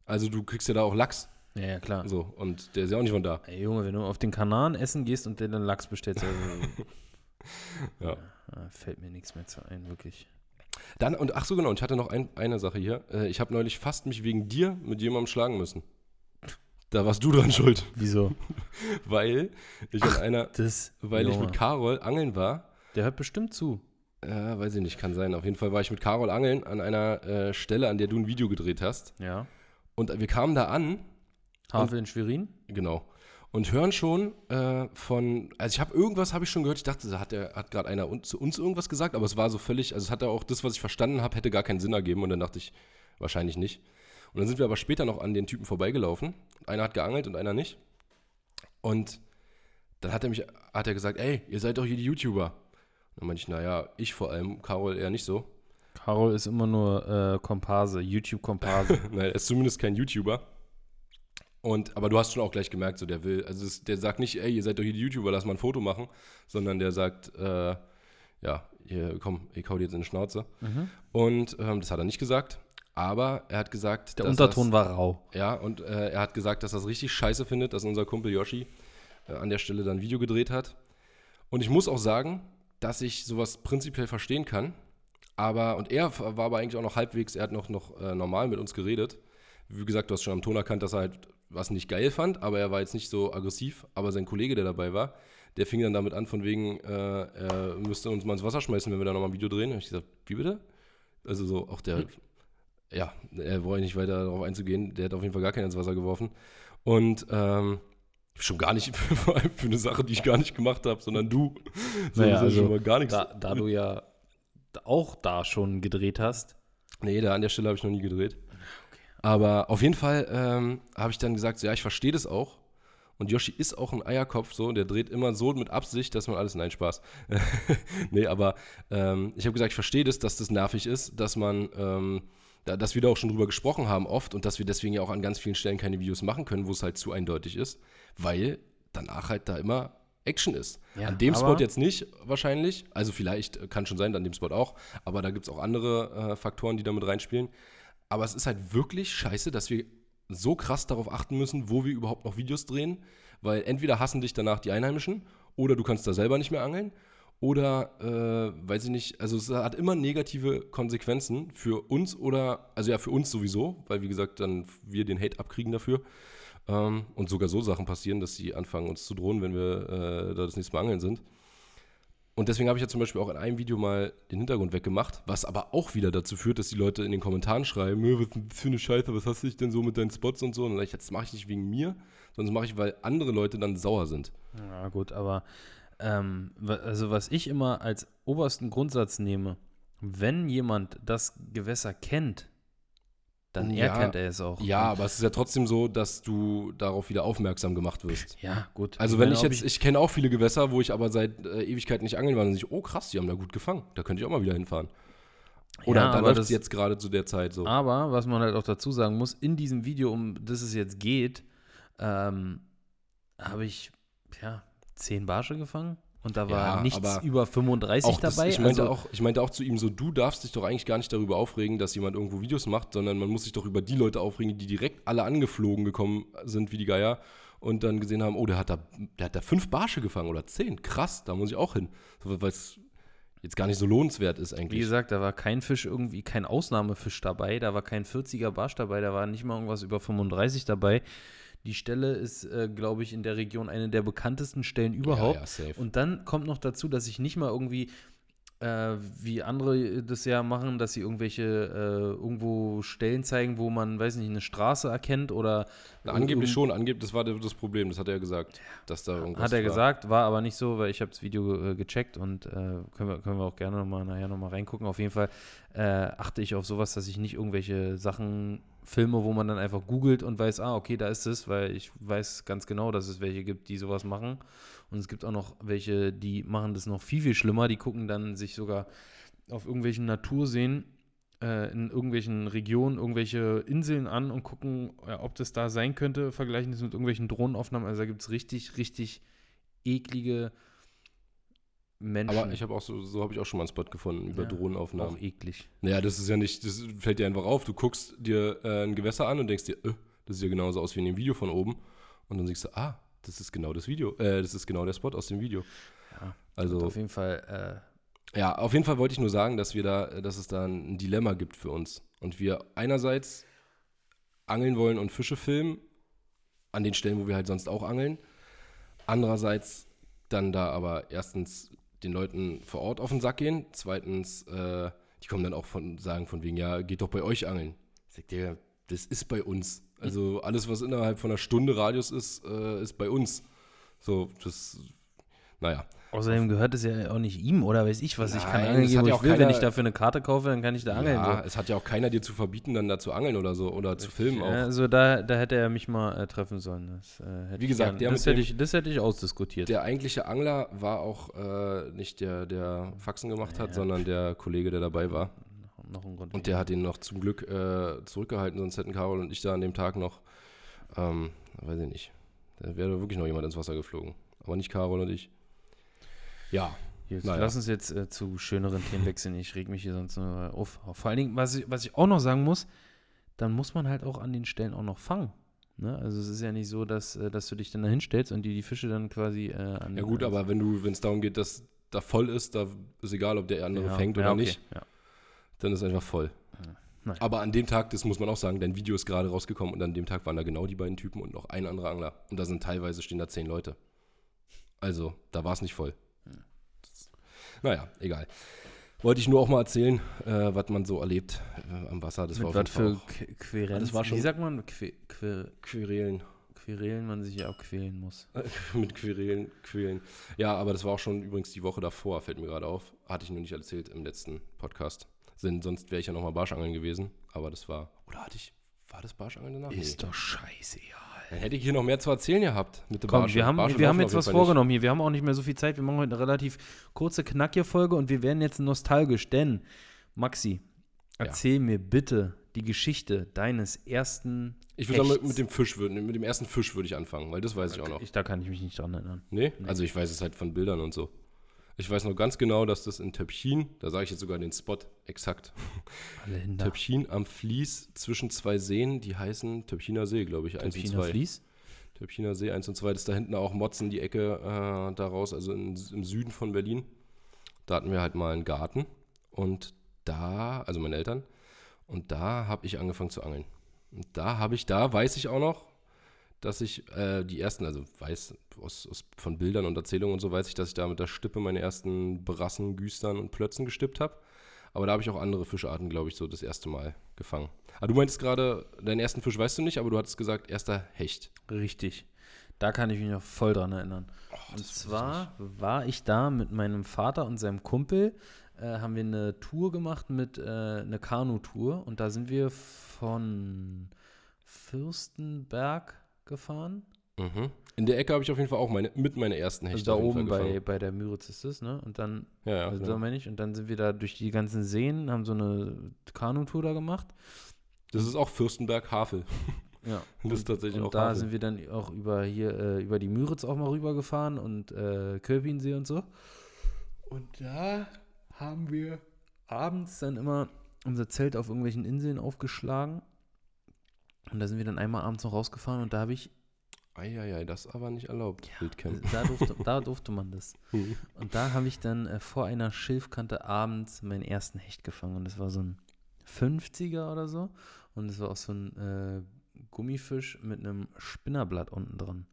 Also du kriegst ja da auch Lachs, Ja, ja, klar. so, und der ist ja auch nicht von da. Ey, Junge, wenn du auf den Kanaren essen gehst und dir dann Lachs bestellst, also, *laughs* Ja. ah, fällt mir nichts mehr zu ein, wirklich. Dann, und ach so genau, und ich hatte noch ein, eine Sache hier. Äh, ich habe neulich fast mich wegen dir mit jemandem schlagen müssen. Da warst du dran schuld, *laughs* Wieso? *laughs* weil ich an einer, Das, weil ich mit Carol angeln war. Der hört bestimmt zu. Äh, weiß ich nicht, kann sein. Auf jeden Fall war ich mit Carol angeln an einer äh, Stelle, an der du ein Video gedreht hast. Ja. Und wir kamen da an Havel in Schwerin? Genau. Und hören schon äh, von, also ich habe irgendwas habe ich schon gehört, ich dachte, da hat, der- hat gerade einer un, zu uns irgendwas gesagt, aber es war so völlig, also es hat ja auch das, was ich verstanden habe, hätte gar keinen Sinn ergeben und dann dachte ich, wahrscheinlich nicht. Und dann sind wir aber später noch an den Typen vorbeigelaufen. Einer hat geangelt und einer nicht. Und dann hat er mich, hat er gesagt, ey, ihr seid doch hier die YouTuber. Und dann meinte ich, naja, ich vor allem, Carol eher nicht so. Carol ist immer nur äh, Komparse, YouTube-Komparse. *laughs* Nein, er ist zumindest kein YouTuber. Und, aber du hast schon auch gleich gemerkt, so der will, also es, der sagt nicht, ey, ihr seid doch hier die YouTuber, lass mal ein Foto machen, sondern der sagt, äh, ja, hier, komm, ich hau dir jetzt in die Schnauze. Mhm. Und ähm, das hat er nicht gesagt, aber er hat gesagt, Der Unterton er's- war rau. ja, und äh, er hat gesagt, dass er es richtig scheiße findet, dass unser Kumpel Yoshi äh, an der Stelle dann ein Video gedreht hat. Und ich muss auch sagen, dass ich sowas prinzipiell verstehen kann. Aber, und er war aber eigentlich auch noch halbwegs, er hat noch, noch äh, normal mit uns geredet. Wie gesagt, du hast schon am Ton erkannt, dass er halt was nicht geil fand, aber er war jetzt nicht so aggressiv. Aber sein Kollege, der dabei war, der fing dann damit an, von wegen, äh, er müsste uns mal ins Wasser schmeißen, wenn wir da nochmal ein Video drehen. Und ich gesagt, wie bitte? Also so, auch der, ja, er wollte nicht weiter darauf einzugehen. Der hat auf jeden Fall gar keinen ins Wasser geworfen. Und ähm, schon gar nicht *laughs* allem für eine Sache, die ich gar nicht gemacht habe, sondern du. So, Naja, also, schon mal gar nichts. Da, da du ja auch da schon gedreht hast. Nee, da an der Stelle habe ich noch nie gedreht. Aber auf jeden Fall ähm, habe ich dann gesagt, so, ja, ich verstehe das auch. Und Yoshi ist auch ein Eierkopf, so, der dreht immer so mit Absicht, dass man alles, nein, Spaß. *laughs* nee, aber ähm, ich habe gesagt, ich verstehe das, dass das nervig ist, dass man, ähm, da, dass wir da auch schon drüber gesprochen haben oft und dass wir deswegen ja auch an ganz vielen Stellen keine Videos machen können, wo es halt zu eindeutig ist, weil danach halt da immer Action ist. Ja, an dem Spot jetzt nicht wahrscheinlich, also vielleicht äh, kann schon sein, an dem Spot auch, aber da gibt es auch andere äh, Faktoren, die da mit reinspielen. Aber es ist halt wirklich scheiße, dass wir so krass darauf achten müssen, wo wir überhaupt noch Videos drehen, weil entweder hassen dich danach die Einheimischen oder du kannst da selber nicht mehr angeln oder, äh, weiß ich nicht, also es hat immer negative Konsequenzen für uns oder, also ja, für uns sowieso, weil wie gesagt, dann wir den Hate abkriegen dafür ähm, und sogar so Sachen passieren, dass sie anfangen uns zu drohen, wenn wir äh, da das nächste Mal angeln sind. Und deswegen habe ich ja zum Beispiel auch in einem Video mal den Hintergrund weggemacht, was aber auch wieder dazu führt, dass die Leute in den Kommentaren schreiben, "Nö, was ist denn für eine Scheiße, was hast du dich denn so mit deinen Spots und so? Und dann ich, das mache ich nicht wegen mir, sondern das mache ich, weil andere Leute dann sauer sind. Ja, gut, aber ähm, also was ich immer als obersten Grundsatz nehme, wenn jemand das Gewässer kennt, dann Ja, erkennt er es auch. Ja, Und- aber es ist ja trotzdem so, dass du darauf wieder aufmerksam gemacht wirst. ja, gut. Also wenn ich ob jetzt, ich, kenne auch viele Gewässer, wo ich aber seit äh, Ewigkeiten nicht angeln war, dann sehe ich, oh krass, die haben da gut gefangen. Da könnte ich auch mal wieder hinfahren. Oder Ja, da läuft das- es jetzt gerade zu der Zeit so. Aber was man halt auch dazu sagen muss, in diesem Video, um das es jetzt geht, ähm, habe ich ja zehn Barsche gefangen und da war Ja, nichts über 35 auch das, dabei. ich, meinte also, auch, ich meinte auch zu ihm so, du darfst dich doch eigentlich gar nicht darüber aufregen, dass jemand irgendwo Videos macht, sondern man muss sich doch über die Leute aufregen, die direkt alle angeflogen gekommen sind wie die Geier und dann gesehen haben, oh, der hat da, der hat da fünf Barsche gefangen oder zehn. Krass, da muss ich auch hin. Weil es jetzt gar nicht so lohnenswert ist Wie eigentlich. gesagt, da war kein Fisch irgendwie, kein Ausnahmefisch dabei, da war kein 40er Barsch dabei, da war nicht mal irgendwas über 35 dabei. Die Stelle ist, äh, glaube ich, in der Region eine der bekanntesten Stellen überhaupt. Ja, ja. Und dann kommt noch dazu, dass ich nicht mal irgendwie, äh, wie andere das ja machen, dass sie irgendwelche äh, irgendwo Stellen zeigen, wo man, weiß nicht, eine Straße erkennt oder Na, angeblich irgend- schon, angeblich, das war das Problem, das hat er ja gesagt. Dass da irgendwas Hat er war. gesagt, war aber nicht so, weil ich habe das Video äh, gecheckt und äh, können, wir, können wir auch gerne noch mal, nachher nochmal reingucken. Auf jeden Fall äh, achte ich auf sowas, dass ich nicht irgendwelche Sachen filme, wo man dann einfach googelt und weiß, ah, okay, da ist es, weil ich weiß ganz genau, dass es welche gibt, die sowas machen. Und es gibt auch noch welche, die machen das noch viel, viel schlimmer. Die gucken dann sich sogar auf irgendwelchen Naturseen äh, in irgendwelchen Regionen irgendwelche Inseln an und gucken, ob das da sein könnte, vergleichen das mit irgendwelchen Drohnenaufnahmen. Also da gibt es richtig, richtig eklige Menschen. Aber ich habe auch so, so habe ich auch schon mal einen Spot gefunden über Ja, Drohnenaufnahmen. auch eklig. Naja, das ist ja nicht, das fällt dir einfach auf. Du guckst dir äh, ein Gewässer an und denkst dir, äh, das sieht ja genauso aus wie in dem Video von oben. Und dann siehst du, ah, das ist genau das Video, äh, das ist genau der Spot aus dem Video. Ja, Also, auf jeden Fall, ja, auf jeden Fall wollte ich nur sagen, dass wir da, dass es da ein Dilemma gibt für uns. Und wir einerseits angeln wollen und Fische filmen, an den Stellen, wo wir halt sonst auch angeln. Andererseits dann da aber erstens den Leuten vor Ort auf den Sack gehen. Zweitens, äh, die kommen dann auch von, sagen von wegen, ja, geht doch bei euch angeln. Ich sag dir, das ist bei uns. Also alles, was innerhalb von einer Stunde Radius ist, äh, ist bei uns. So, das, naja. außerdem gehört es ja auch nicht ihm oder weiß ich was. ich kann Nein, angeln, gehen, wo ja ich auch will. Wenn keiner- ich dafür eine Karte kaufe, dann kann ich da angeln. Ja, so. es hat ja auch keiner dir zu verbieten, dann da zu angeln oder so oder zu filmen auch. Also da, da hätte er mich mal äh, treffen sollen. Das, äh, Wie gesagt, gern- das, hätte ich, das hätte ich ausdiskutiert. Der eigentliche Angler war auch äh, nicht der, der Faxen gemacht hat, Ja. sondern der Kollege, der dabei war. noch ein Grund. Und der hat ihn noch zum Glück äh, zurückgehalten, sonst hätten Carol und ich da an dem Tag noch, ähm, weiß ich nicht, da wäre wirklich noch jemand ins Wasser geflogen. Aber nicht Carol und ich. Ja, Jetzt, Naja. Lass uns jetzt äh, zu schöneren Themen wechseln. Ich reg mich hier sonst nur auf. Vor allen Dingen, was ich, was ich auch noch sagen muss, dann muss man halt auch an den Stellen auch noch fangen. Ne? Also es ist ja nicht so, dass, äh, dass du dich dann da hinstellst und die die Fische dann quasi äh, an ja gut, aber wenn du, wenn es darum geht, dass da voll ist, da ist egal, ob der andere ja, fängt ja, oder okay, nicht, Ja. dann ist einfach voll. Aber an dem Tag, das muss man auch sagen, dein Video ist gerade rausgekommen und an dem Tag waren da genau die beiden Typen und noch ein anderer Angler. Und da sind teilweise stehen da zehn Leute. Also, da war es nicht voll. Das- Naja, egal. Wollte ich nur auch mal erzählen, äh, was man so erlebt äh, am Wasser. Das war Mit auf was für auch Qu- Querenz, das war schon- wie sagt man, que, que, Querelen. Querelen man sich ja auch quälen muss. *laughs* mit Querelen, Quälen. Ja, aber das war auch schon übrigens die Woche davor, fällt mir gerade auf. Hatte ich nur nicht erzählt im letzten Podcast. Denn sonst wäre ich ja nochmal Barschangeln gewesen. Aber das war. Oder hatte ich. War das Barschangeln danach? Nee. doch scheißegal. Dann hätte ich hier noch mehr zu erzählen gehabt mit Komm, Barsche. wir haben, Barsche wir haben jetzt was Fall nicht. vorgenommen hier. Wir haben auch nicht mehr so viel Zeit. Wir machen heute eine relativ kurze, knackige Folge und wir werden jetzt nostalgisch, denn Maxi, Ja. erzähl mir bitte die Geschichte deines ersten. Ich würde sagen, mit, dem Fisch würden, mit dem ersten Fisch würde ich anfangen, weil das weiß ich auch noch. Ich, da kann ich mich nicht dran erinnern. Nee? Also ich weiß es halt von Bildern und so. Ich weiß noch ganz genau, dass das in Töpchin, da sage ich jetzt sogar den Spot exakt. *laughs* Töpchin am Fließ zwischen zwei Seen, die heißen Töpchiner See, glaube ich, 1 und Töpfiner 2. Vlies. Töpfiner See 1 und 2, das ist da hinten auch Motzen, die Ecke äh, daraus, also in, im Süden von Berlin. Da hatten wir halt mal einen Garten und da, also meine Eltern, und da habe ich angefangen zu angeln. Und da habe ich, da weiß ich auch noch, dass ich äh, die ersten, also weiß aus, aus, von Bildern und Erzählungen und so, weiß ich, dass ich da mit der Stippe meine ersten Brassen, Güstern und Plötzen gestippt habe. Aber da habe ich auch andere Fischarten, glaube ich, so das erste Mal gefangen. Aber du meintest gerade, deinen ersten Fisch weißt du nicht, aber du hattest gesagt, erster Hecht. Richtig. Da kann ich mich noch voll dran erinnern. Oh, und zwar war ich da mit meinem Vater und seinem Kumpel, äh, haben wir eine Tour gemacht mit, äh, eine Kanutour und da sind wir von Fürstenberg gefahren. Mhm. In der Ecke habe ich auf jeden Fall auch meine, mit meine ersten Also Hechte da auf jeden oben bei, bei der Müritz ist es, ne? Und dann, Ja, ja, also genau. da meine ich, und dann sind wir da durch die ganzen Seen, haben so eine Kanutour da gemacht. Das ist auch Fürstenberg Havel. *laughs* Ja. Das ist tatsächlich und auch da Havel. sind wir dann auch über hier, äh, über die Müritz auch mal rübergefahren und äh, Kölpinsee und so. Und da haben wir abends dann immer unser Zelt auf irgendwelchen Inseln aufgeschlagen. Und da sind wir dann einmal abends noch rausgefahren und da habe ich Eieiei, das ist aber nicht erlaubt, Wildcamp. Da durfte, da durfte man das. Mhm. *laughs* Und da habe ich dann äh, vor einer Schilfkante abends meinen ersten Hecht gefangen. Und das war so ein 50er oder so. Und es war auch so ein äh, Gummifisch mit einem Spinnerblatt unten dran.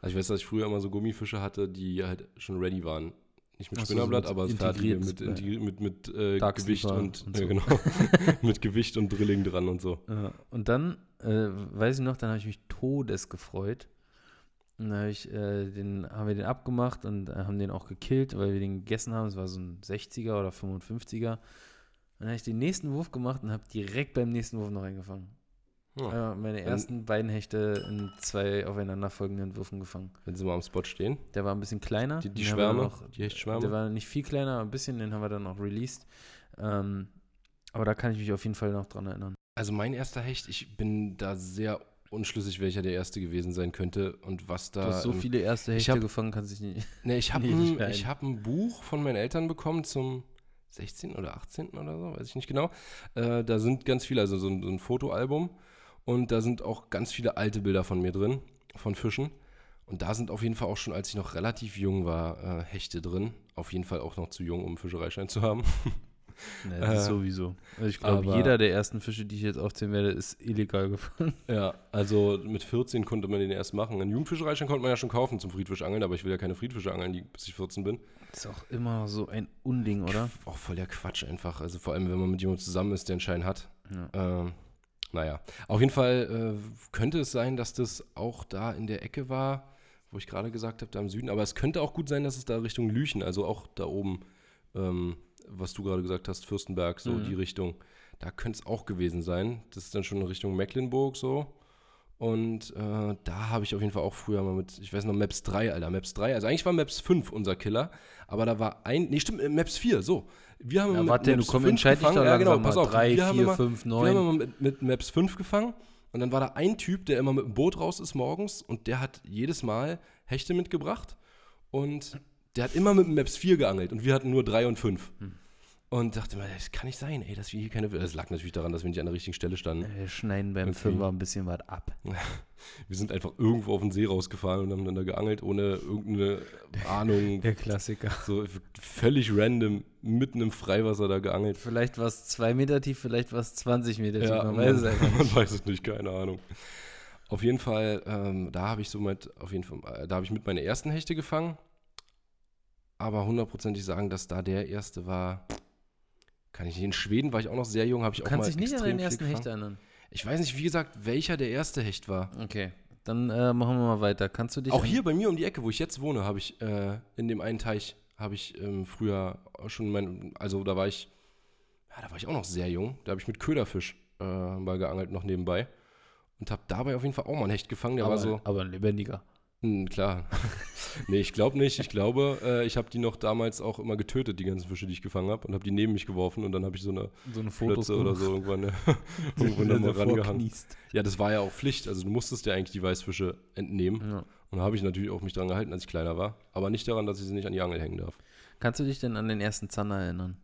Also ich weiß, dass ich früher immer so Gummifische hatte, die halt schon ready waren. Nicht mit Ach so, so Spinnerblatt, mit aber fertige integriert, mit, äh, integri- mit, mit äh, Gewicht und, und ja, so. genau. *laughs* mit Gewicht und Drilling dran und so. Ja, und dann, äh, weiß ich noch, dann habe ich mich todes gefreut. Und dann hab ich, äh, den, haben wir den abgemacht und äh, haben den auch gekillt, weil wir den gegessen haben. Es war so ein 60er oder 55er. Dann habe ich den nächsten Wurf gemacht und habe direkt beim nächsten Wurf noch eingefangen. Ja, Äh, meine ersten beiden Hechte in zwei aufeinanderfolgenden Würfen gefangen. wenn sie mal am Spot stehen. Der war ein bisschen kleiner. Die, die Schwärme, noch- die Hechtschwärme. Der war nicht viel kleiner, ein bisschen, den haben wir dann auch released. Ähm, aber da kann ich mich auf jeden Fall noch dran erinnern. Also mein erster Hecht, ich bin da sehr unschlüssig, welcher der erste gewesen sein könnte und was da. Du hast so ähm, viele erste Hechte hab- gefangen, kannst dich nicht. Ne, ich *laughs* habe Nee, ein, ich hab ein Buch von meinen Eltern bekommen zum 16. oder 18. oder so, weiß ich nicht genau. Äh, da sind ganz viele, also so ein, so ein Fotoalbum und da sind auch ganz viele alte Bilder von mir drin, von Fischen. Und da sind auf jeden Fall auch schon, als ich noch relativ jung war, äh, Hechte drin. Auf jeden Fall auch noch zu jung, um einen Fischereischein zu haben. Nee, das ist Äh, sowieso. Also ich glaube, jeder der ersten Fische, die ich jetzt aufzählen werde, ist illegal gefangen. *laughs* ja, also mit 14 konnte man den erst machen. Einen Jugendfischereischein konnte man ja schon kaufen zum Friedfischangeln, aber ich will ja keine Friedfische angeln, die, bis ich 14 bin. Ist auch immer so ein Unding, oder? Auch voll der Quatsch einfach. Also vor allem, wenn man mit jemandem zusammen ist, der einen Schein hat. Ja. Ähm, naja, auf jeden Fall äh, könnte es sein, dass das auch da in der Ecke war, wo ich gerade gesagt habe, da im Süden. Aber es könnte auch gut sein, dass es da Richtung Lüchen, also auch da oben, ähm, was du gerade gesagt hast, Fürstenberg, so Mhm. die Richtung. Da könnte es auch gewesen sein. Das ist dann schon in Richtung Mecklenburg so. Und äh, da habe ich auf jeden Fall auch früher mal mit, ich weiß noch, Maps 3, Alter, Maps 3. Also eigentlich war Maps 5 unser Killer, aber da war ein, nee, stimmt, äh, Maps 4, so. Wir haben Ja, mit warte, du Maps komm, 5 entscheid dich gefangen. ja, genau, pass auf. Drei, wir haben vier, immer, fünf, wir haben immer mit, mit Maps 5 gefangen und dann war da ein Typ, der immer mit dem Boot raus ist morgens und der hat jedes Mal Hechte mitgebracht und der hat immer mit Maps 4 geangelt und wir hatten nur 3 und 5. Hm. Und dachte mir, das kann nicht sein, ey, dass wir hier keine. Das lag natürlich daran, dass wir nicht an der richtigen Stelle standen. Wir schneiden beim Okay. Fünfer ein bisschen was ab. *laughs* Wir sind einfach irgendwo auf den See rausgefahren und haben dann da geangelt, ohne irgendeine Ahnung. *laughs* Der Klassiker. So völlig random mitten im Freiwasser da geangelt. Vielleicht war es zwei Meter tief, vielleicht war es 20 Meter tief. man man, weiß es *laughs* einfach man nicht. weiß es nicht, keine Ahnung. Auf jeden Fall, ähm, da habe ich so mit, auf jeden Fall, äh, da habe ich mit meine ersten Hechte gefangen. Aber hundertprozentig sagen, dass da der erste war, kann ich nicht. In Schweden war ich auch noch sehr jung, habe ich Du auch kannst mal dich nicht an viel ersten. Hecht erinnern. Ich weiß nicht, wie gesagt, welcher der erste Hecht war. Okay, dann äh, machen wir mal weiter. Kannst du dich Auch hier bei mir um die Ecke, wo ich jetzt wohne, habe ich äh, in dem einen Teich, habe ich ähm, früher schon mein, also da war ich, ja, da war ich auch noch sehr jung. Da habe ich mit Köderfisch äh, mal geangelt noch nebenbei und habe dabei auf jeden Fall auch mal ein Hecht gefangen. Der aber, war so, aber ein lebendiger. Hm, klar. *laughs* nee, ich glaube nicht. Ich glaube, äh, ich habe die noch damals auch immer getötet, die ganzen Fische, die ich gefangen habe, und habe die neben mich geworfen und dann habe ich so eine So eine Flötze oder so irgendwann, äh, irgendwann du rangehangen. Ja, das war ja auch Pflicht. Also du musstest ja eigentlich die Weißfische entnehmen. Ja. Und da habe ich natürlich auch mich dran gehalten, als ich kleiner war. Aber nicht daran, dass ich sie nicht an die Angel hängen darf. Kannst du dich denn an den ersten Zander erinnern?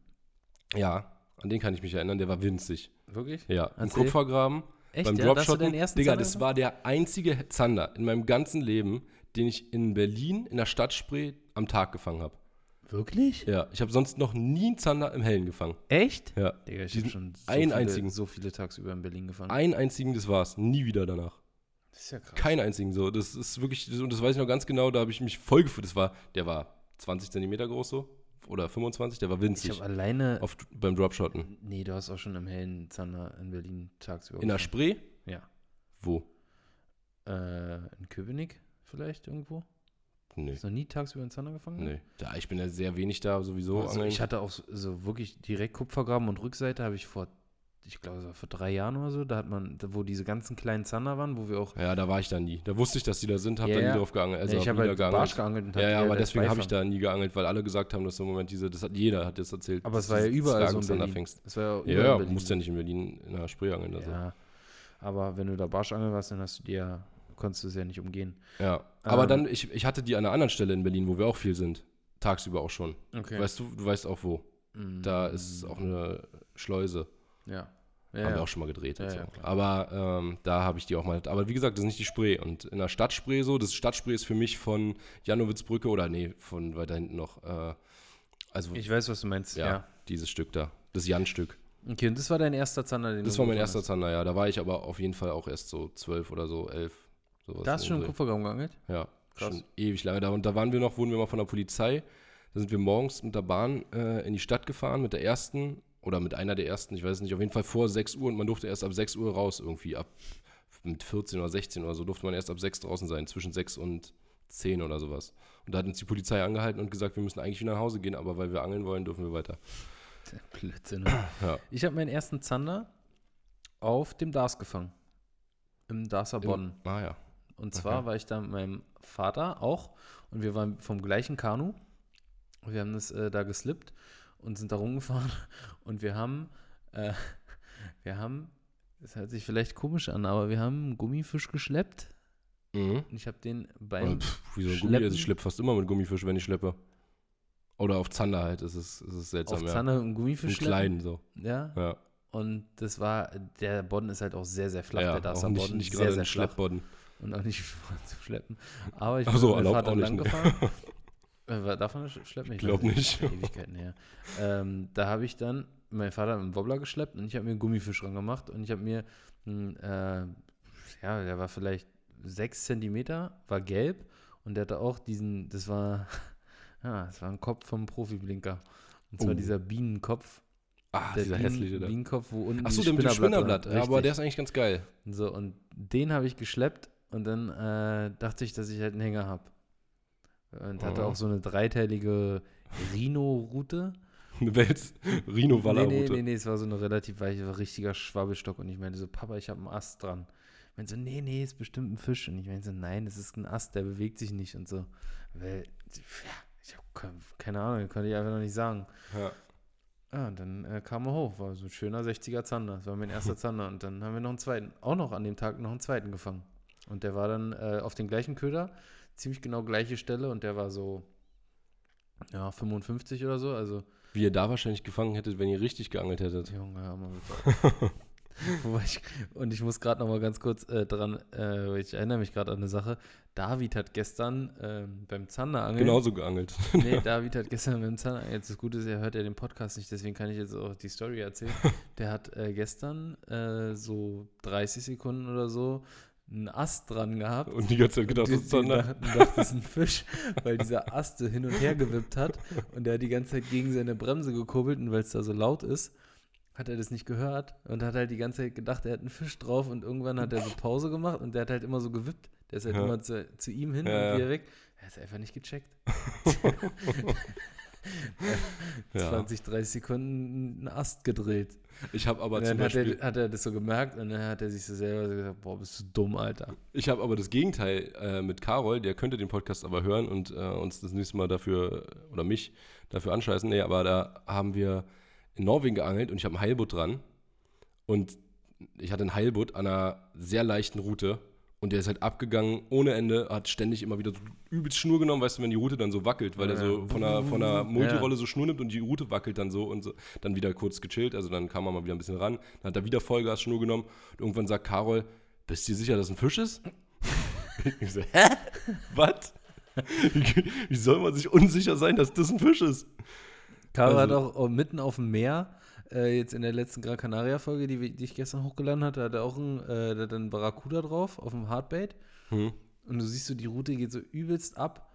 Ja, an den kann ich mich erinnern. Der war winzig. Wirklich? Ja, im Erzähl. Kupfergraben. Echt? beim ja, Dropshotten. Digga, Zander das war der einzige Zander in meinem ganzen Leben, den ich in Berlin in der Stadt Spree am Tag gefangen habe. Wirklich? Ja, ich habe sonst noch nie einen Zander im Hellen gefangen. Echt? Ja, Digga, ich habe schon so einen viele, einzigen. so viele tagsüber in Berlin gefangen. einen einzigen, das war's. Nie wieder danach. das ist ja krass. Keinen einzigen so. Das ist wirklich, und das weiß ich noch ganz genau, da habe ich mich voll gefühlt. Das war, der war 20 Zentimeter groß so. Oder 25, der war Ich winzig. habe alleine. Auf, beim Dropshotten. nee, du hast auch schon im hellen Zander in Berlin tagsüber. In der. Spree? Ja. Wo? Äh, in Köpenick vielleicht irgendwo? Nee. Hast du noch nie tagsüber in Zander gefangen? Nee. Ja, ich bin ja sehr wenig da sowieso. Also ich hatte auch so, so wirklich direkt Kupfergraben und Rückseite habe ich vor, ich glaube, so vor drei Jahren oder so, da hat man, da- wo diese ganzen kleinen Zander waren, wo wir auch. ja, da war ich dann nie. Da wusste ich, dass die da sind, habe Ja, da ja. nie drauf geangelt. Also Ja, ich hab habe nie halt da Barsch geangelt und Ja, hab ja, aber das deswegen habe ich da nie geangelt, weil alle gesagt haben, dass im Moment diese, das hat jeder hat das erzählt. Aber es war ja überall so in Berlin. Es war ja Ja, überall ja, in du Berlin. musst ja nicht in Berlin in der Spree angeln. Also. Ja, aber wenn du da Barschangel warst, dann hast du dir, konntest du es ja nicht umgehen. Ja, aber Ähm, dann, ich, ich hatte die an einer anderen Stelle in Berlin, wo wir auch viel sind. Tagsüber auch schon. Okay. Weißt du, du weißt auch wo. Mm, Da ist auch eine Schleuse. Ja. Ja, haben ja. wir auch schon mal gedreht. Ja, so. aber ähm, da habe ich die auch mal. Aber wie gesagt, das ist nicht die Spree. Und in der Stadtspree so, das Stadtspree ist für mich von Janowitzbrücke oder nee, von weiter hinten noch. Äh, also Ich weiß, was du meinst. ja, dieses Stück da. Das Jan-Stück. Okay, und das war dein erster Zander, den Das war mein erster. Zander, ja. Da war ich aber auf jeden Fall auch erst so zwölf oder so, elf. Sowas Da hast du schon Dreh. Kupfergraben geangelt? Ja, Krass. schon ewig lange. Da, und da waren wir noch, wurden wir mal von der Polizei. Da sind wir morgens mit der Bahn äh, in die Stadt gefahren, mit der ersten oder mit einer der ersten, ich weiß nicht, auf jeden Fall vor 6 Uhr und man durfte erst ab 6 Uhr raus irgendwie. Ab mit 14 oder 16 oder so durfte man erst ab 6 draußen sein, zwischen 6 und 10 oder sowas. Und da hat uns die Polizei angehalten und gesagt, wir müssen eigentlich wieder nach Hause gehen, aber weil wir angeln wollen, dürfen wir weiter. Blödsinn. ne? *clears throat* Ja. Ich habe meinen ersten Zander auf dem Dars gefangen. Im Darser Bonn. Im, ah ja. Und zwar Okay. war ich da mit meinem Vater auch und wir waren vom gleichen Kanu. Und wir haben das äh, da geslippt und sind da rumgefahren *laughs* und wir haben, äh, wir haben, das hört sich vielleicht komisch an, aber wir haben einen Gummifisch geschleppt Mhm. und ich habe den beim pff, wieso ein Gummi? Also ich schleppe fast immer mit Gummifisch, wenn ich schleppe. Oder auf Zander halt, das ist, das ist seltsam, auf ja. Zander einen Im Gummifisch schleppen. Kleinen so. Ja, Ja. und das war, der Bodden ist halt auch sehr, sehr flach, ja, der Darser auch nicht, Bodden. nicht sehr, sehr flach. Schleppbodden. und auch nicht *laughs* zu schleppen. Aber ich Ach bin so, erlaubt Vater auch nicht, lang ne? gefahren. *laughs* Äh, man das schleppen? Ich glaub weiß nicht. Ewigkeiten her. Ähm, da habe ich dann meinen Vater mit dem Wobbler geschleppt und ich habe mir einen Gummifisch rangemacht und ich habe mir, einen, äh, ja, der war vielleicht sechs Zentimeter, war gelb und der hatte auch diesen, das war, *laughs* ja, das war ein Kopf vom Profiblinker. Und zwar Oh. dieser Bienenkopf. Ah, der dieser Bienen- hässliche da. Bienenkopf, wo unten Achso, die der mit dem Spinnerblatt Spinnerblatt. Ja, aber der ist eigentlich ganz geil. So, und den habe ich geschleppt und dann äh, dachte ich, dass ich halt einen Hänger habe. Und hatte Mhm. auch so eine dreiteilige Rhino-Route. *laughs* Eine Wels Rhino Nee, nee, nee, nee, es war so eine relativ weiche, war richtiger Schwabbelstock. Und ich meinte so, Papa, ich habe einen Ast dran. Ich meinte so, nee, nee, ist bestimmt ein Fisch. Und ich meinte so, nein, das ist ein Ast, der bewegt sich nicht und so. Weil, ja, ich habe keine Ahnung, konnte ich einfach noch nicht sagen. Ja. Ja, und dann äh, kam er hoch, war so ein schöner 60er Zander. Das war mein erster *laughs* Zander. Und dann haben wir noch einen zweiten, auch noch an dem Tag noch einen zweiten gefangen. Und der war dann äh, auf den gleichen Köder, ziemlich genau gleiche Stelle und der war so, ja, 55 oder so. Also, Wie ihr da wahrscheinlich gefangen hättet, wenn ihr richtig geangelt hättet. Junge, hör mal bitte. *laughs* Wobei ich, und ich muss gerade noch mal ganz kurz äh, dran, äh, ich erinnere mich gerade an eine Sache. David hat gestern ähm, beim Zanderangeln Genauso geangelt. Nee, *laughs* David hat gestern dem Zahnarzt, jetzt das Gute ist, er hört ja den Podcast nicht, deswegen kann ich jetzt auch die Story erzählen. *laughs* Der hat äh, gestern äh, so 30 Sekunden oder so einen Ast dran gehabt. Und die ganze Zeit gedacht, das ist Zander. dachten, das ist ein Fisch, weil dieser Ast so hin und her gewippt hat und der hat die ganze Zeit gegen seine Bremse gekurbelt und weil es da so laut ist, hat er das nicht gehört und hat halt die ganze Zeit gedacht, er hat einen Fisch drauf und irgendwann hat er so Pause gemacht und der hat halt immer so gewippt. Der ist halt Ja. immer zu, zu ihm hin Ja, und wieder weg. Er es einfach nicht gecheckt. *laughs* *laughs* Ja. 20, 30 Sekunden einen Ast gedreht. Ich habe aber zum dann hat Beispiel, er, hat er das so gemerkt und dann hat er sich so selber gesagt, boah, bist du dumm, Alter. ich habe aber das Gegenteil äh, mit Carol, der könnte den Podcast aber hören und äh, uns das nächste Mal dafür, oder mich dafür anscheißen. Nee, aber da haben wir in Norwegen geangelt und ich habe ein Heilbutt dran und ich hatte ein Heilbutt an einer sehr leichten Route und der ist halt abgegangen ohne Ende, hat ständig immer wieder so übelst Schnur genommen, weißt du, wenn die Route dann so wackelt, weil Ja, er so von einer, von einer Multirolle so Schnur nimmt und die Route wackelt dann so und so, dann wieder kurz gechillt, also dann kam er mal wieder ein bisschen ran, dann hat er wieder Vollgas Schnur genommen und irgendwann sagt Carol, bist du dir sicher, dass ein Fisch ist? *laughs* ich so, hä? Was? Wie- soll man sich unsicher sein, dass das ein Fisch ist? Caro hat Also- auch, auch mitten auf dem Meer, äh, jetzt in der letzten Gran Canaria-Folge, die, die ich gestern hochgeladen hatte, hat er auch einen, äh, hat einen Barracuda drauf, auf dem Hardbait. Hm. Und du siehst so, die Route geht so übelst ab.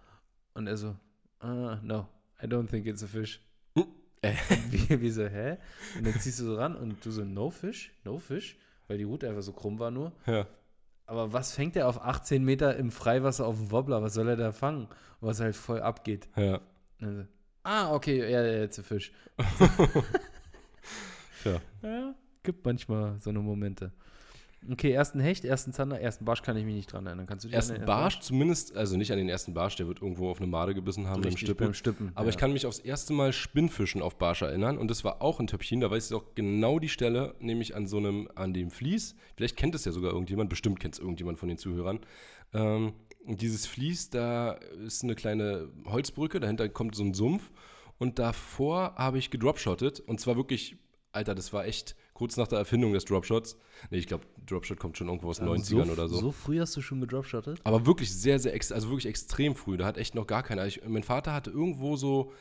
Und er so, ah, no, I don't think it's a fish. Hm. *laughs* Wie, wie so, hä? Und dann ziehst du so ran und du so, no fish, no fish, weil die Route einfach so krumm war nur. Ja. Aber was fängt er auf 18 Meter im Freiwasser auf dem Wobbler? Was soll er da fangen? Was halt voll abgeht. Ja. Und dann so, ah, okay, ja, ja, jetzt ein Fisch. Ja. Ja, gibt manchmal so eine Momente. Okay, ersten Hecht, ersten Zander, ersten Barsch kann ich mich nicht dran erinnern. Kannst du dich Ersten Barsch zumindest, also nicht an den ersten Barsch, der wird irgendwo auf eine Made gebissen haben beim Richtig, Stippen. beim Stippen. Aber ja. ich kann mich aufs erste Mal Spinnfischen auf Barsch erinnern und das war auch ein Töpfchen, da weiß ich auch genau die Stelle, nämlich an so einem, an dem Vlies. Vielleicht kennt es ja sogar irgendjemand, bestimmt kennt es irgendjemand von den Zuhörern. Ähm, und dieses Vlies, da ist eine kleine Holzbrücke, dahinter kommt so ein Sumpf und davor habe ich gedropshottet und zwar wirklich Alter, das war echt kurz nach der Erfindung des Dropshots. Nee, ich glaube, Dropshot kommt schon irgendwo aus den Also 90ern oder so. So früh hast du schon gedropshottet? Aber wirklich sehr, sehr, also wirklich extrem früh. Da hat echt noch gar keiner. Ich, mein Vater hatte irgendwo so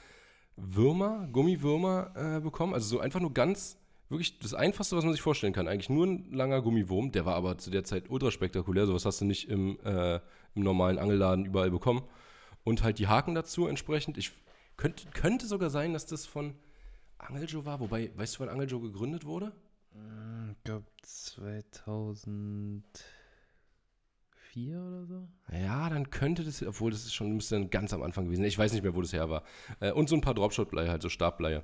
Würmer, Gummiwürmer äh, bekommen. Also so einfach nur ganz, wirklich das Einfachste, was man sich vorstellen kann. Eigentlich nur ein langer Gummiwurm. Der war aber zu der Zeit ultra spektakulär. Sowas hast du nicht im, äh, im normalen Angelladen überall bekommen. Und halt die Haken dazu entsprechend. Ich könnte, könnte sogar sein, dass das von Angeljo war. Wobei, weißt du, wann Angeljo gegründet wurde? Ich glaube 2004 oder so. Ja, dann könnte das, obwohl das ist schon, müsste dann ganz am Anfang gewesen sein. Ich weiß nicht mehr, wo das her war. Äh, und so ein paar Dropshot-Bleier, halt so Stabbleier.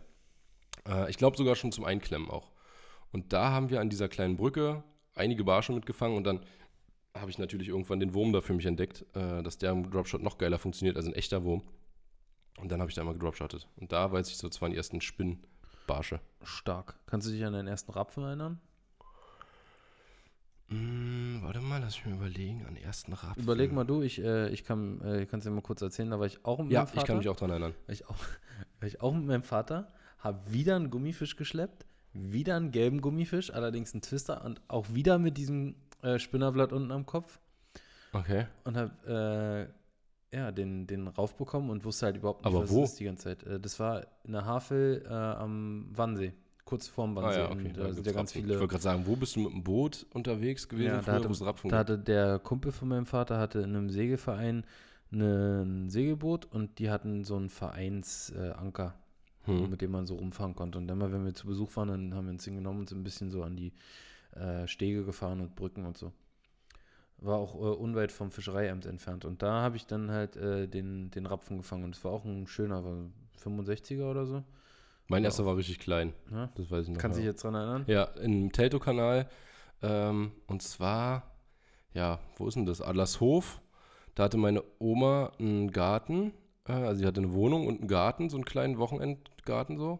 Äh, ich glaube sogar schon zum Einklemmen auch. Und da haben wir an dieser kleinen Brücke einige Barsche mitgefangen und dann habe ich natürlich irgendwann den Wurm da für mich entdeckt, äh, dass der im Dropshot noch geiler funktioniert als ein echter Wurm. Und dann habe ich da mal gedropshottet. Und da weiß ich so, das waren die ersten Spinnbarsche. Stark. Kannst du dich an deinen ersten Rapfen erinnern? Mm, warte mal, lass mich mal überlegen. An ersten Rapfen. Überleg mal du, ich, äh, ich kann es äh, dir mal kurz erzählen, da war ich auch mit Ja, meinem Vater. ich kann mich auch dran erinnern. war ich auch, *laughs* war ich auch mit meinem Vater, habe wieder einen Gummifisch geschleppt, wieder einen gelben Gummifisch, allerdings einen Twister und auch wieder mit diesem äh, Spinnerblatt unten am Kopf Okay. und habe äh, ja, den, den raufbekommen und wusste halt überhaupt nicht, Aber was wo? es ist die ganze Zeit. Äh, das war in der Havel äh, am Wannsee, kurz vorm Ah, Wannsee. ja, okay. Und da da sind ja ganz Rapfen. viele. Ich wollte gerade sagen, wo bist du mit dem Boot unterwegs gewesen Ja, da früher, hatte- Da hatte der Kumpel von meinem Vater hatte in einem Segelverein ein Segelboot und die hatten so einen Vereinsanker, äh, Hm. mit dem man so rumfahren konnte. Und dann mal, wenn wir zu Besuch waren, dann haben wir uns den genommen und so ein bisschen so an die äh, Stege gefahren und Brücken und so. War auch äh, unweit vom Fischereiamt entfernt. Und da habe ich dann halt äh, den, den Rapfen gefangen. Und es war auch ein schöner, war 65er oder so. Mein Ja. erster war richtig klein, Ne? das weiß ich noch. Kannst du ja. dich jetzt dran erinnern? Ja, im Teltow-Kanal. Ähm, und zwar, ja, wo ist denn das? Adlershof. Da hatte meine Oma einen Garten. Äh, also sie hatte eine Wohnung und einen Garten, so einen kleinen Wochenendgarten so.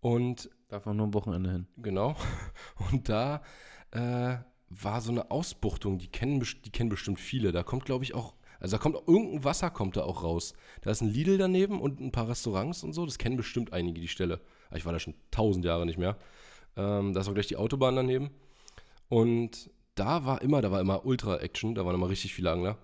Und Darf man nur am Wochenende hin. genau. *laughs* Und da äh, war so eine Ausbuchtung, die kennen, die kennen bestimmt viele. Da kommt, glaube ich, auch, also da kommt irgendein Wasser kommt da auch raus. Da ist ein Lidl daneben und ein paar Restaurants und so. Das kennen bestimmt einige, die Stelle. Aber Ich war da schon tausend Jahre nicht mehr. Ähm, da ist auch gleich die Autobahn daneben. Und da war immer, da war immer Ultra-Action, da waren immer richtig viele Angler.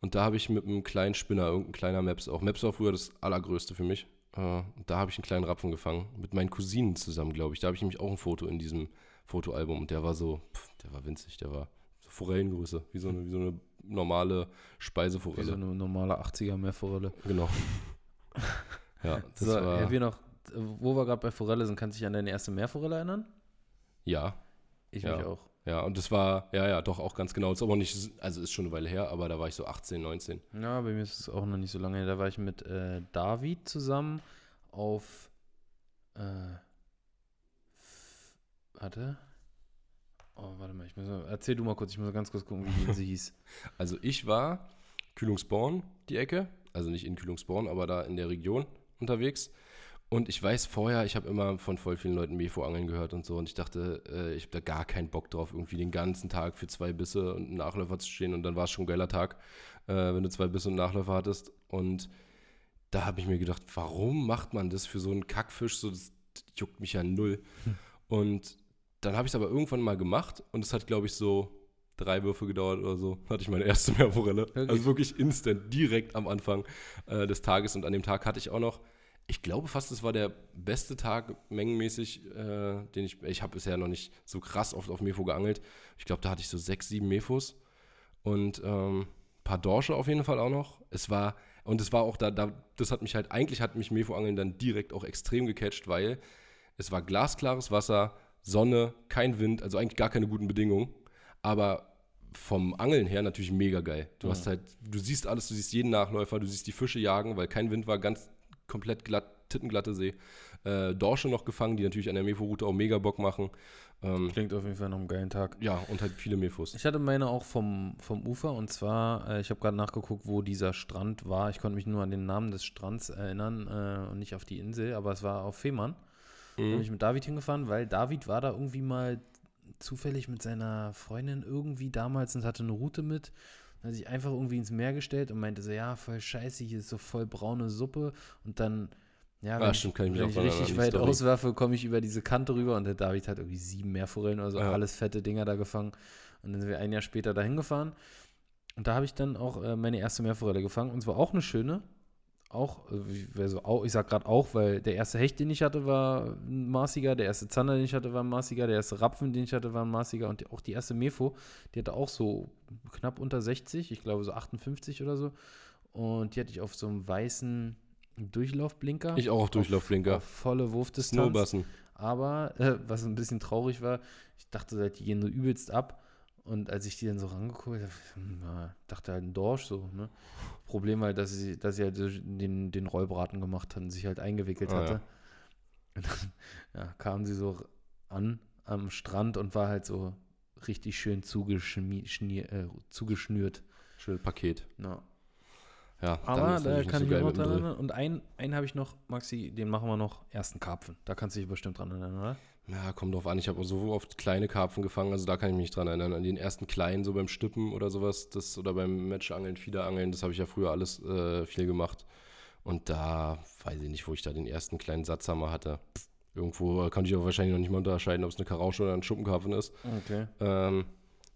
Und da habe ich mit einem kleinen Spinner, irgendein kleiner Maps, auch Maps war früher das allergrößte für mich. Äh, da habe ich einen kleinen Rapfen gefangen. Mit meinen Cousinen zusammen, glaube ich. Da habe ich nämlich auch ein Foto in diesem Fotoalbum. Und der war so, pff, der war winzig, der war so Forellengröße, wie so eine, wie so eine normale Wie Speiseforelle. so eine normale 80er Meerforelle. Genau. *laughs* ja, das So, war, ja, wir noch, wo wir gerade bei Forelle sind, kannst du dich an deine erste Meerforelle erinnern? ja, Ich Ja. mich auch. ja, und das war, ja, ja, doch auch ganz genau. Ist aber nicht, also ist schon eine Weile her, aber da war ich so 18, 19. Ja, bei mir ist es auch noch nicht so lange her. Da war ich mit äh, David zusammen auf. Äh, warte. Oh, warte mal, ich muss mal, erzähl du mal kurz, ich muss mal ganz kurz gucken, wie die Insel hieß. *laughs* Also ich war Kühlungsborn, die Ecke, also nicht in Kühlungsborn, aber da in der Region unterwegs. Und ich weiß vorher, ich habe immer von voll vielen Leuten Mefo-Angeln gehört und so. Und ich dachte, äh, ich habe da gar keinen Bock drauf, irgendwie den ganzen Tag für zwei Bisse und einen Nachläufer zu stehen. Und dann war es schon ein geiler Tag, äh, wenn du zwei Bisse und einen Nachläufer hattest. Und da habe ich mir gedacht, warum macht man das für so einen Kackfisch? So, das juckt mich ja null. Und dann habe ich es aber irgendwann mal gemacht und es hat, glaube ich, so drei Würfe gedauert oder so, hatte ich meine erste *laughs* Meerforelle. Wirklich? Also wirklich instant, direkt am Anfang äh, des Tages. Und an dem Tag hatte ich auch noch, ich glaube fast, es war der beste Tag mengenmäßig, äh, den ich, ich habe bisher noch nicht so krass oft auf Mefo geangelt. Ich glaube, da hatte ich so sechs, sieben Mefos und ähm, ein paar Dorsche auf jeden Fall auch noch. Es war, und es war auch da, da, das hat mich halt, eigentlich hat mich Mefo-Angeln dann direkt auch extrem gecatcht, weil es war glasklares Wasser, Sonne, kein Wind, also eigentlich gar keine guten Bedingungen. Aber vom Angeln her natürlich mega geil. Du hast halt, du siehst alles, du siehst jeden Nachläufer, du siehst die Fische jagen, weil kein Wind war, ganz komplett glatt, tittenglatte See. Äh, Dorsche noch gefangen, die natürlich an der Mefo-Route auch mega Bock machen. Ähm, Klingt auf jeden Fall nach einem geilen Tag. ja, und halt viele Mefos. Ich hatte meine auch vom, vom Ufer und zwar, äh, ich habe gerade nachgeguckt, wo dieser Strand war. Ich konnte mich nur an den Namen des Strands erinnern äh, und nicht auf die Insel, aber es war auf Fehmarn. Da bin Mhm. ich mit David hingefahren, weil David war da irgendwie mal zufällig mit seiner Freundin irgendwie damals und hatte eine Route mit. Dann hat sich einfach irgendwie ins Meer gestellt und meinte so, ja, voll scheiße, hier ist so voll braune Suppe. Und dann Ja, Ah, wenn stimmt, kann ich wenn ich richtig weit Story. auswerfe, komme ich über diese Kante rüber und der David hat irgendwie sieben Meerforellen oder so, Ja. alles fette Dinger da gefangen. Und dann sind wir ein Jahr später dahin gefahren. Und da habe ich dann auch äh, meine erste Meerforelle gefangen. Und zwar auch eine schöne. Auch, also auch ich sag gerade auch, weil der erste Hecht, den ich hatte, war ein Maßiger, der erste Zander, den ich hatte, war ein Maßiger, der erste Rapfen, den ich hatte, war ein Maßiger und auch die erste Mefo, die hatte auch so knapp unter 60, ich glaube so 58 oder so. Und die hatte ich auf so einem weißen Durchlaufblinker. Ich auch auf Durchlaufblinker. Auf volle Wurfdistanz. Snowbassen. Aber äh, was ein bisschen traurig war, ich dachte die gehen so übelst ab. Und als ich die dann so rangeguckt habe, hm, dachte halt ein Dorsch so. Ne? Problem halt, dass sie, dass sie halt den, den Rollbraten gemacht hat und sich halt eingewickelt Ah, hatte. ja. *laughs* Und dann ja, kam sie so an am Strand und war halt so richtig schön schnier- äh, zugeschnürt. Schönes Paket. Ja. Ja, Aber da kann ich mich noch dran erinnern. Und einen, einen habe ich noch, Maxi, den machen wir noch, ersten Karpfen. Da kannst du dich bestimmt dran erinnern, oder? Ja, kommt drauf an. Ich habe so oft kleine Karpfen gefangen, also da kann ich mich dran erinnern. An den ersten kleinen, so beim Stippen oder sowas, das, oder beim Matchangeln, Fiederangeln, das habe ich ja früher alles äh, viel gemacht. Und da weiß ich nicht, wo ich da den ersten kleinen Satzhammer hatte. Irgendwo konnte ich auch wahrscheinlich noch nicht mal unterscheiden, ob es eine Karausche oder ein Schuppenkarpfen ist. Okay. Ähm,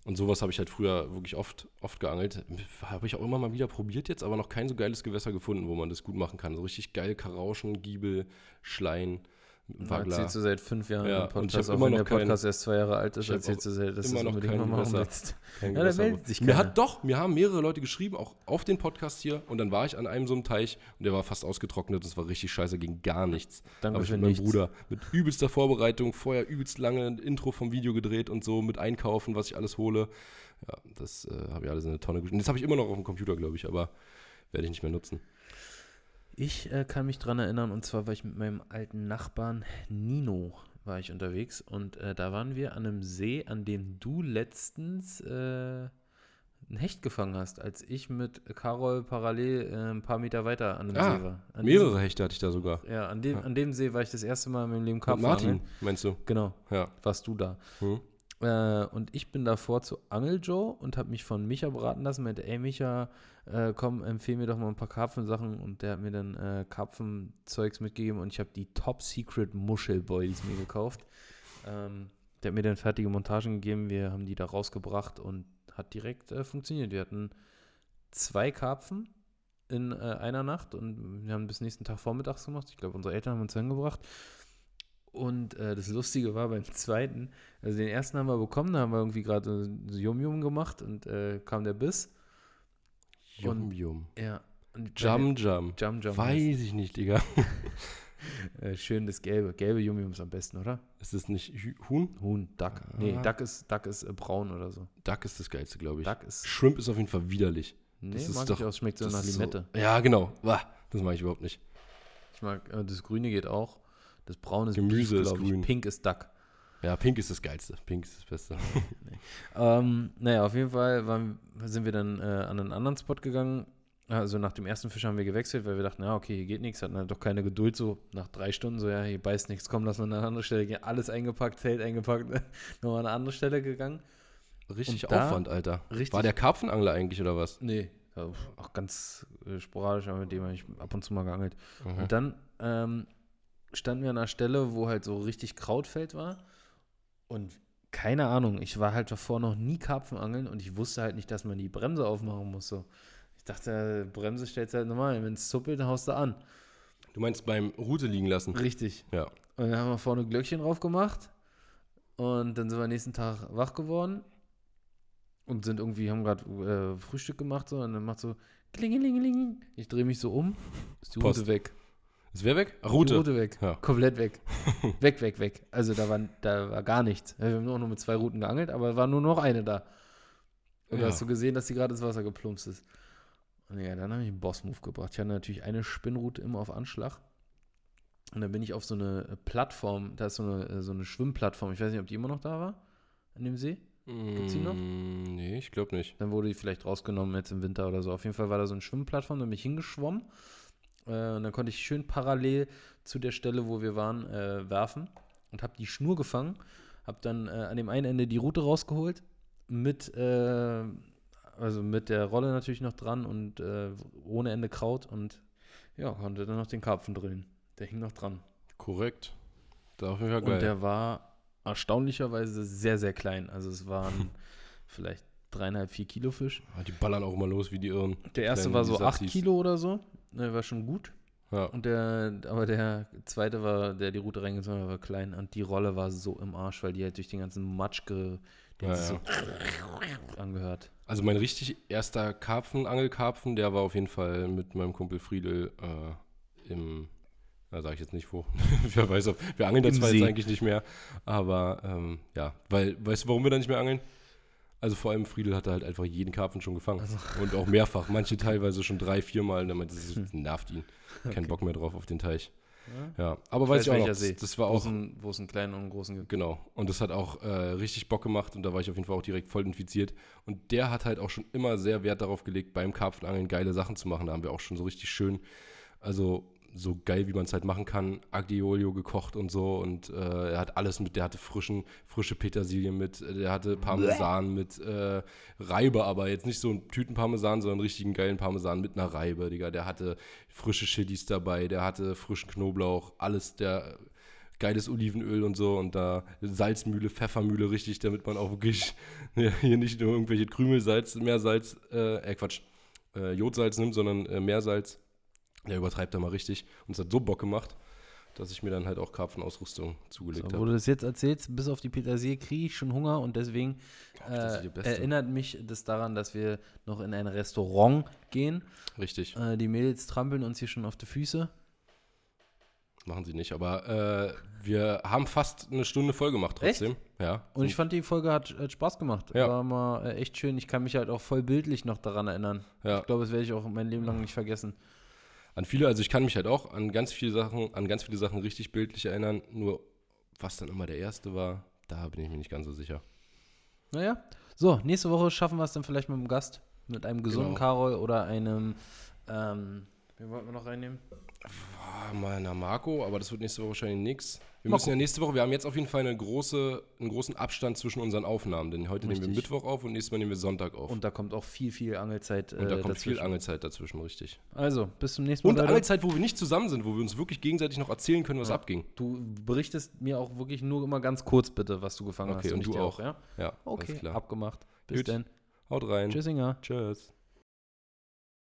und sowas habe ich halt früher wirklich oft, oft geangelt. Habe ich auch immer mal wieder probiert jetzt, aber noch kein so geiles Gewässer gefunden, wo man das gut machen kann. So richtig geil Karauschen, Giebel, Schleien, Waggler. erzählst du seit fünf Jahren Ja, im und ich Podcast, auch immer wenn noch der kein- Podcast erst zwei Jahre alt ist, erzählst du, seit- dass immer noch unbedingt kein mal machen Gewässer. willst. Kein Ja, da meldet sich Mir hat doch, mir haben mehrere Leute geschrieben, auch auf den Podcast hier. Und dann war ich an einem so einem Teich und der war fast ausgetrocknet. Das war richtig scheiße, ging gar nichts. Danke Aber ich mit meinem nichts. Bruder mit übelster Vorbereitung, vorher übelst lange ein Intro vom Video gedreht und so mit Einkaufen, was ich alles hole. Ja, das äh, habe ich alles in eine Tonne geschmissen. Das habe ich immer noch auf dem Computer, glaube ich, aber werde ich nicht mehr nutzen. Ich äh, kann mich dran erinnern, und zwar war ich mit meinem alten Nachbarn Nino war ich unterwegs und äh, da waren wir an einem See, an dem du letztens äh, ein Hecht gefangen hast, als ich mit Carol parallel äh, ein paar Meter weiter an dem Ah, See war. An Mehrere Hechte hatte ich da sogar. Diesem, ja, an dem, Ja. an dem See war ich das erste Mal in meinem Leben Karpfen Martin, angeln. meinst du? Genau, Ja. warst du da. Hm? Äh, und ich bin davor zu Angel Joe und habe mich von Micha beraten lassen, meinte, ey Micha, äh, komm, empfehl mir doch mal ein paar Karpfensachen und der hat mir dann äh, Karpfenzeugs mitgegeben und ich habe die Top Secret Muschelboilies mir gekauft. Ähm, der hat mir dann fertige Montagen gegeben, wir haben die da rausgebracht und hat direkt äh, funktioniert. Wir hatten zwei Karpfen in äh, einer Nacht und wir haben bis nächsten Tag vormittags gemacht. Ich glaube, unsere Eltern haben uns hingebracht. Und äh, das Lustige war beim *laughs* zweiten, also den ersten haben wir bekommen, da haben wir irgendwie gerade so Yum-Yum gemacht und äh, kam der Biss. Yum, yum. Ja. Und Jum, jum. Jum, Jum. Weiß ich nicht, Digga. *laughs* Äh, schön das Gelbe. Gelbe Yum-Yum ist am besten, oder? Ist das nicht Huhn? Huhn, Duck. Nee, Ah. Duck ist, Duck ist äh, braun oder so. Duck ist das geilste, glaube ich. Duck ist, Shrimp ist auf jeden Fall widerlich. nee, das ist mag doch- ich auch, schmeckt so nach Limette. So, ja, genau. Das mag ich überhaupt nicht. Ich mag, äh, das Grüne geht auch. Das Braune ist Gemüse ist glaub ich. grün. Pink ist Duck. Ja, Pink ist das geilste. Pink ist das Beste. *laughs* Ähm, naja, auf jeden Fall waren, sind wir dann äh, an einen anderen Spot gegangen. Also nach dem ersten Fisch haben wir gewechselt, weil wir dachten, ja, okay, hier geht nichts, hatten halt doch keine Geduld, so nach drei Stunden, so, ja, hier beißt nichts, komm, lass mal an eine andere Stelle gehen. Alles eingepackt, Zelt eingepackt, *laughs* nochmal an eine andere Stelle gegangen. Richtig da- Aufwand, Alter. richtig- War der Karpfenangler eigentlich oder was? Nee, auch ganz äh, sporadisch, aber mit dem habe ich ab und zu mal geangelt. Mhm. Und dann ähm, standen wir an einer Stelle, wo halt so richtig Krautfeld war. Und keine Ahnung, ich war halt davor noch nie Karpfenangeln und ich wusste halt nicht, dass man die Bremse aufmachen muss. So. Ich dachte, Bremse stellst du halt normal, wenn es zuppelt, dann haust du an. Du meinst beim Route liegen lassen? Richtig. Ja. Und dann haben wir vorne Glöckchen drauf gemacht und dann sind wir nächsten Tag wach geworden und sind irgendwie, haben gerade äh, Frühstück gemacht so und dann macht so Klingelingeling. Ich drehe mich so um, ist die Post. Route weg. Ist wer weg? Ach, Die Route. Route weg. Ja. Komplett weg. *laughs* weg, weg, weg. Also da war, da war gar nichts. Wir haben nur noch mit zwei Routen geangelt, aber war nur noch eine da. Und da Ja. hast du gesehen, dass die gerade ins Wasser geplumpst ist. Und ja, dann habe ich einen Boss-Move gebracht. Ich hatte natürlich eine Spinnroute immer auf Anschlag. Und dann bin ich auf so eine Plattform, da ist so eine, so eine Schwimmplattform. Ich weiß nicht, ob die immer noch da war, an dem See. Gibt's die noch? Mm, Nee, ich glaube nicht. Dann wurde die vielleicht rausgenommen jetzt im Winter oder so. Auf jeden Fall war da so eine Schwimmplattform, da bin ich hingeschwommen. Äh, und dann konnte ich schön parallel zu der Stelle, wo wir waren, äh, werfen und habe die Schnur gefangen. Habe dann äh, an dem einen Ende die Route rausgeholt mit, äh, also mit der Rolle natürlich noch dran und äh, ohne Ende Kraut und ja, konnte dann noch den Karpfen drehen. Der hing noch dran. Korrekt. Da auf jeden Fall Und geil. der war erstaunlicherweise sehr, sehr klein. Also es waren *laughs* vielleicht dreieinhalb, vier Kilo Fisch. Ah, die ballern auch immer los wie die Irren. Der erste Kleine war so acht. Kilo oder so. Der war schon gut. Ja. Und der, aber der zweite war, der die Route reingezogen hat, war klein. Und die Rolle war so im Arsch, weil die halt durch den ganzen Matsch ge, den Ja, sich ja. so angehört. Also mein richtig erster Karpfen, Angelkarpfen, der war auf jeden Fall mit meinem Kumpel Friedel äh, im, da sage ich jetzt nicht wo, *laughs* wer weiß, ob, wir angeln da zwar jetzt eigentlich nicht mehr, aber ähm, ja, weil, weißt du, warum wir da nicht mehr angeln? Also vor allem Friedel hatte halt einfach jeden Karpfen schon gefangen Also. und auch mehrfach, manche teilweise schon drei, viermal und damit das Hm. nervt ihn, kein Bock mehr drauf auf den Teich. Ja? Ja, aber Ich weiß weiß, ich auch noch, welcher See. das, war Wo auch es einen, wo es einen kleinen und einen großen gibt. Genau. Und das hat auch äh, richtig Bock gemacht und da war ich auf jeden Fall auch direkt voll infiziert. Und der hat halt auch schon immer sehr Wert darauf gelegt, beim Karpfenangeln geile Sachen zu machen. Da haben wir auch schon so richtig schön, also so geil, wie man es halt machen kann, Aglio gekocht und so. Und äh, er hat alles mit, der hatte frischen, frische Petersilie mit, der hatte Parmesan mit äh, Reibe, aber jetzt nicht so ein Tütenparmesan, sondern einen richtigen geilen Parmesan mit einer Reibe, Digga. Der hatte frische Chilis dabei, der hatte frischen Knoblauch, alles, der geiles Olivenöl und so und da Salzmühle, Pfeffermühle richtig, damit man auch wirklich *laughs* hier nicht nur irgendwelche Krümelsalz, Meersalz, äh, äh Quatsch, äh, Jodsalz nimmt, sondern äh, Meersalz. Der übertreibt da mal richtig und es hat so Bock gemacht, dass ich mir dann halt auch Karpfenausrüstung zugelegt So, wo habe. du das jetzt erzählst, bis auf die Petersilie kriege ich schon Hunger und deswegen äh, erinnert mich das daran, dass wir noch in ein Restaurant gehen. Richtig, Äh, die Mädels trampeln uns hier schon auf die Füße. machen sie nicht, aber äh, wir haben fast eine Stunde voll gemacht Echt? trotzdem. Ja. Und ich fand, die Folge hat, hat Spaß gemacht. Ja. War mal äh, echt schön. Ich kann mich halt auch voll bildlich noch daran erinnern. Ja. Ich glaube, das werde ich auch mein Leben lang nicht vergessen. An viele, also ich kann mich halt auch an ganz viele Sachen, an ganz viele Sachen richtig bildlich erinnern, nur was dann immer der erste war, da bin ich mir nicht ganz so sicher. Naja. So, nächste Woche schaffen wir es dann vielleicht mit einem Gast. Mit einem gesunden Genau. Karol oder einem. Ähm, wen wollten wir noch reinnehmen? Mal einer Marco, aber das wird nächste Woche wahrscheinlich nichts. Wir müssen ja nächste Woche, wir haben jetzt auf jeden Fall eine große, einen großen Abstand zwischen unseren Aufnahmen, denn heute nehmen wir Richtig. Mittwoch auf und nächstes Mal nehmen wir Sonntag auf. Und, Und da kommt auch viel, viel Angelzeit. da äh, kommt viel dazwischen. Angelzeit dazwischen, richtig. Also, bis zum nächsten Mal. Und Leute. Angelzeit, wo wir nicht zusammen sind, wo wir uns wirklich gegenseitig noch erzählen können, was Ja. abging. Du berichtest mir auch wirklich nur immer ganz kurz, bitte, was du gefangen Okay, hast. und ich du dir auch. ja? Ja, Okay, abgemacht. Bis Gut. dann. Haut rein. Tschüssinger. Tschüss.